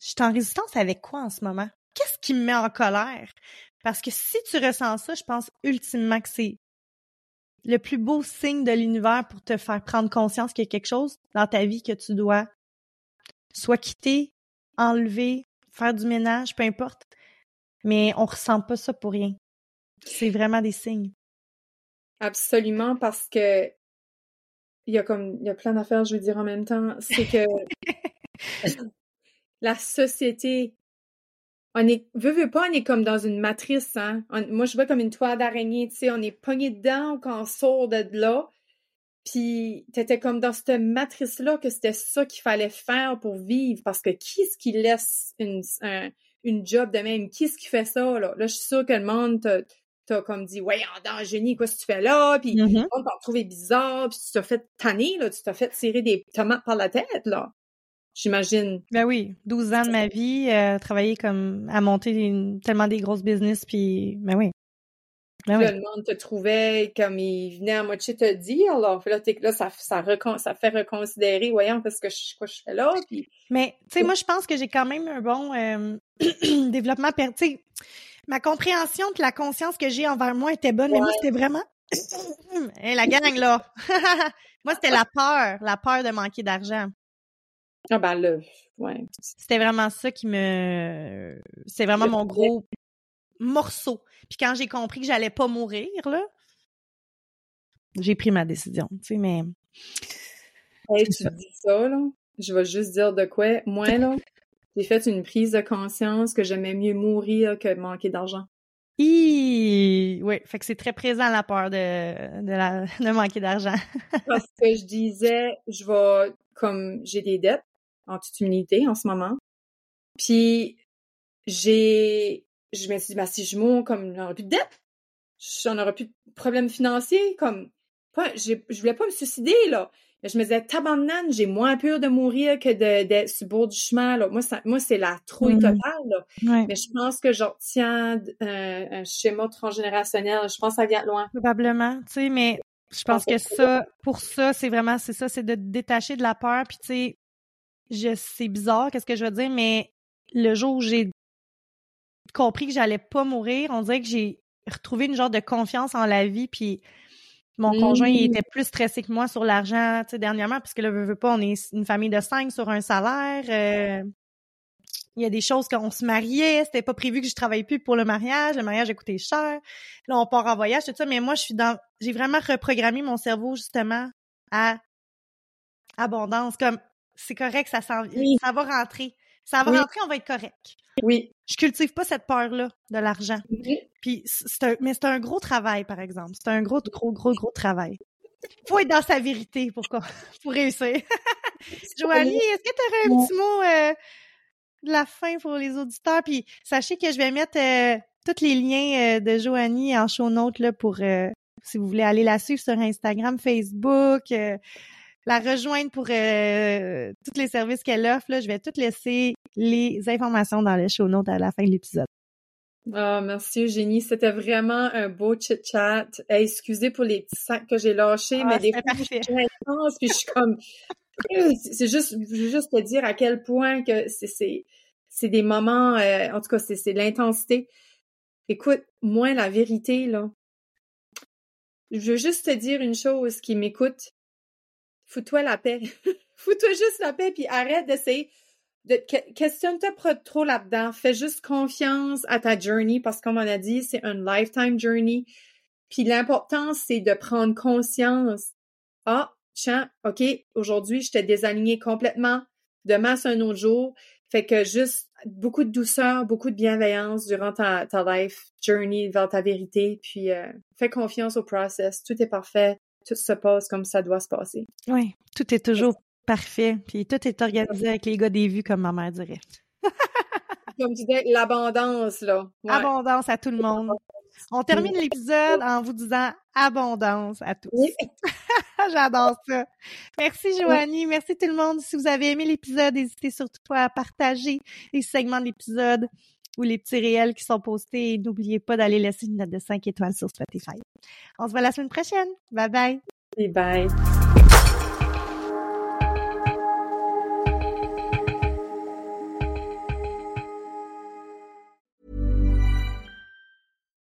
Speaker 3: je suis en résistance avec quoi en ce moment? Qu'est-ce qui me met en colère? Parce que si tu ressens ça, je pense ultimement que c'est le plus beau signe de l'univers pour te faire prendre conscience qu'il y a quelque chose dans ta vie que tu dois soit quitter, enlever, faire du ménage, peu importe. Mais on ressent pas ça pour rien. C'est vraiment des signes.
Speaker 4: Absolument, parce que il y a comme il y a plein d'affaires, je veux dire en même temps. C'est que [LAUGHS] la société, on est, veut, veut pas, on est comme dans une matrice, hein. moi, je vois comme une toile d'araignée, tu sais, on est pogné dedans quand on sort de là. Puis t'étais comme dans cette matrice-là que c'était ça qu'il fallait faire pour vivre, parce que qui est-ce qui laisse une, une job de même? Qui est-ce qui fait ça, là? Là, je suis sûre que le monde t'a comme dit, ouais, en génie, quoi, ce que tu fais là? Puis, mm -hmm. on t'a trouvé bizarre, puis tu t'as fait tanner, là, tu t'as fait tirer des tomates par la tête, là. J'imagine.
Speaker 3: Ben oui, 12 ans de ma vie, euh, travailler comme, à monter tellement des grosses business, puis, ben oui.
Speaker 4: Ben oui. le monde te trouvait comme il venait à moitié te dire, là. Là, là ça, ça, ça, fait reconsidérer, voyons, parce que je, quoi je fais là. Puis...
Speaker 3: Mais, tu sais, moi, je pense que j'ai quand même un bon euh, [CLEARS THROAT] développement. Tu sais, ma compréhension puis la conscience que j'ai envers moi était bonne, mais moi, c'était vraiment. [CLEARS THROAT] hey, la gang, là. [LAUGHS] moi, c'était la peur, la peur de manquer d'argent.
Speaker 4: Ah, ben là, ouais.
Speaker 3: C'était vraiment ça qui me. C'est vraiment mon gros morceau. Puis quand j'ai compris que j'allais pas mourir, là, j'ai pris ma décision, tu sais, mais...
Speaker 4: Hey, tu dis ça, là, je vais juste dire de quoi. Moi, là, j'ai fait une prise de conscience que j'aimais mieux mourir que manquer d'argent.
Speaker 3: Oui, fait que c'est très présent la peur de, de, la, [LAUGHS] de manquer d'argent. [LAUGHS]
Speaker 4: Parce que je disais, je vais, comme j'ai des dettes en toute humilité en ce moment, puis j'ai je me suis dit, bah, si je mourrais, comme, j'en plus de dette, j'en aurais plus de problèmes financiers, comme, pas, je voulais pas me suicider, là. Je me disais, tabarnane, j'ai moins peur de mourir que d'être sur le bord du chemin, là. Moi, ça, moi, c'est la trouille mm-hmm. totale, là. Mais je pense que je retiens un, schéma transgénérationnel. Je pense que ça vient de loin.
Speaker 3: Probablement, tu sais, mais je pense que ça, pour ça, c'est vraiment, c'est ça, c'est de détacher de la peur, puis tu sais, je, c'est bizarre, qu'est-ce que je veux dire, mais le jour où j'ai compris que j'allais pas mourir, on dirait que j'ai retrouvé une genre de confiance en la vie, puis mon conjoint, il était plus stressé que moi sur l'argent, tu sais, dernièrement, parce que là, veut, veut pas, on est une famille de cinq sur un salaire. Euh, il y a des choses qu'on se mariait, c'était pas prévu que je travaille plus pour le mariage, le mariage a coûté cher. Là, on part en voyage, tout ça, mais moi, je suis dans, j'ai vraiment reprogrammé mon cerveau, justement, à abondance, comme, c'est correct, ça, ça va rentrer. Ça va rentrer, on va être correct.
Speaker 4: Oui.
Speaker 3: Je cultive pas cette peur-là de l'argent. Puis c'est un, mais c'est un gros travail, par exemple. C'est un gros, gros, gros, gros travail. Faut être dans sa vérité pour, [LAUGHS] pour réussir. [LAUGHS] Joanie, est-ce que tu aurais un petit mot euh, de la fin pour les auditeurs? Puis sachez que je vais mettre euh, tous les liens euh, de Joanie en show notes là, pour si vous voulez aller la suivre sur Instagram, Facebook la rejoindre pour euh, tous les services qu'elle offre. Là, je vais tout laisser les informations dans les show notes à la fin de l'épisode.
Speaker 4: Ah, merci Eugénie. C'était vraiment un beau chit-chat. excusez pour les petits sacs que j'ai lâchés, mais ah, des fois, je suis intense, puis je suis comme... c'est juste, je veux juste te dire à quel point que c'est, c'est, des moments, euh, en tout cas, c'est, l'intensité. Écoute, moi, la vérité, là, je veux juste te dire une chose qui m'écoute fous-toi la paix. [LAUGHS] fous-toi juste la paix, puis arrête d'essayer de questionne-toi pas trop là-dedans. Fais juste confiance à ta journey parce que comme on a dit, c'est un lifetime journey. Puis l'important, c'est de prendre conscience. Ah, tiens, OK, aujourd'hui, je t'ai désaligné complètement. Demain, c'est un autre jour. Fait que juste beaucoup de douceur, beaucoup de bienveillance durant ta, ta life journey vers ta vérité, puis euh, fais confiance au process. Tout est parfait, tout se passe comme ça doit se passer.
Speaker 3: Oui, tout est toujours parfait, puis tout est organisé avec les gars des vues, comme ma mère dirait. [LAUGHS]
Speaker 4: comme tu disais, l'abondance, là. Ouais.
Speaker 3: Abondance à tout le monde. On termine l'épisode en vous disant abondance à tous.
Speaker 4: Oui. [LAUGHS]
Speaker 3: J'adore ça. Merci Joanie, merci tout le monde. Si vous avez aimé l'épisode, n'hésitez surtout pas à partager les segments de l'épisode ou les petits réels qui sont postés n'oubliez pas d'aller laisser une note de 5 étoiles sur Spotify. On se voit la semaine prochaine. Bye bye.
Speaker 4: Et bye.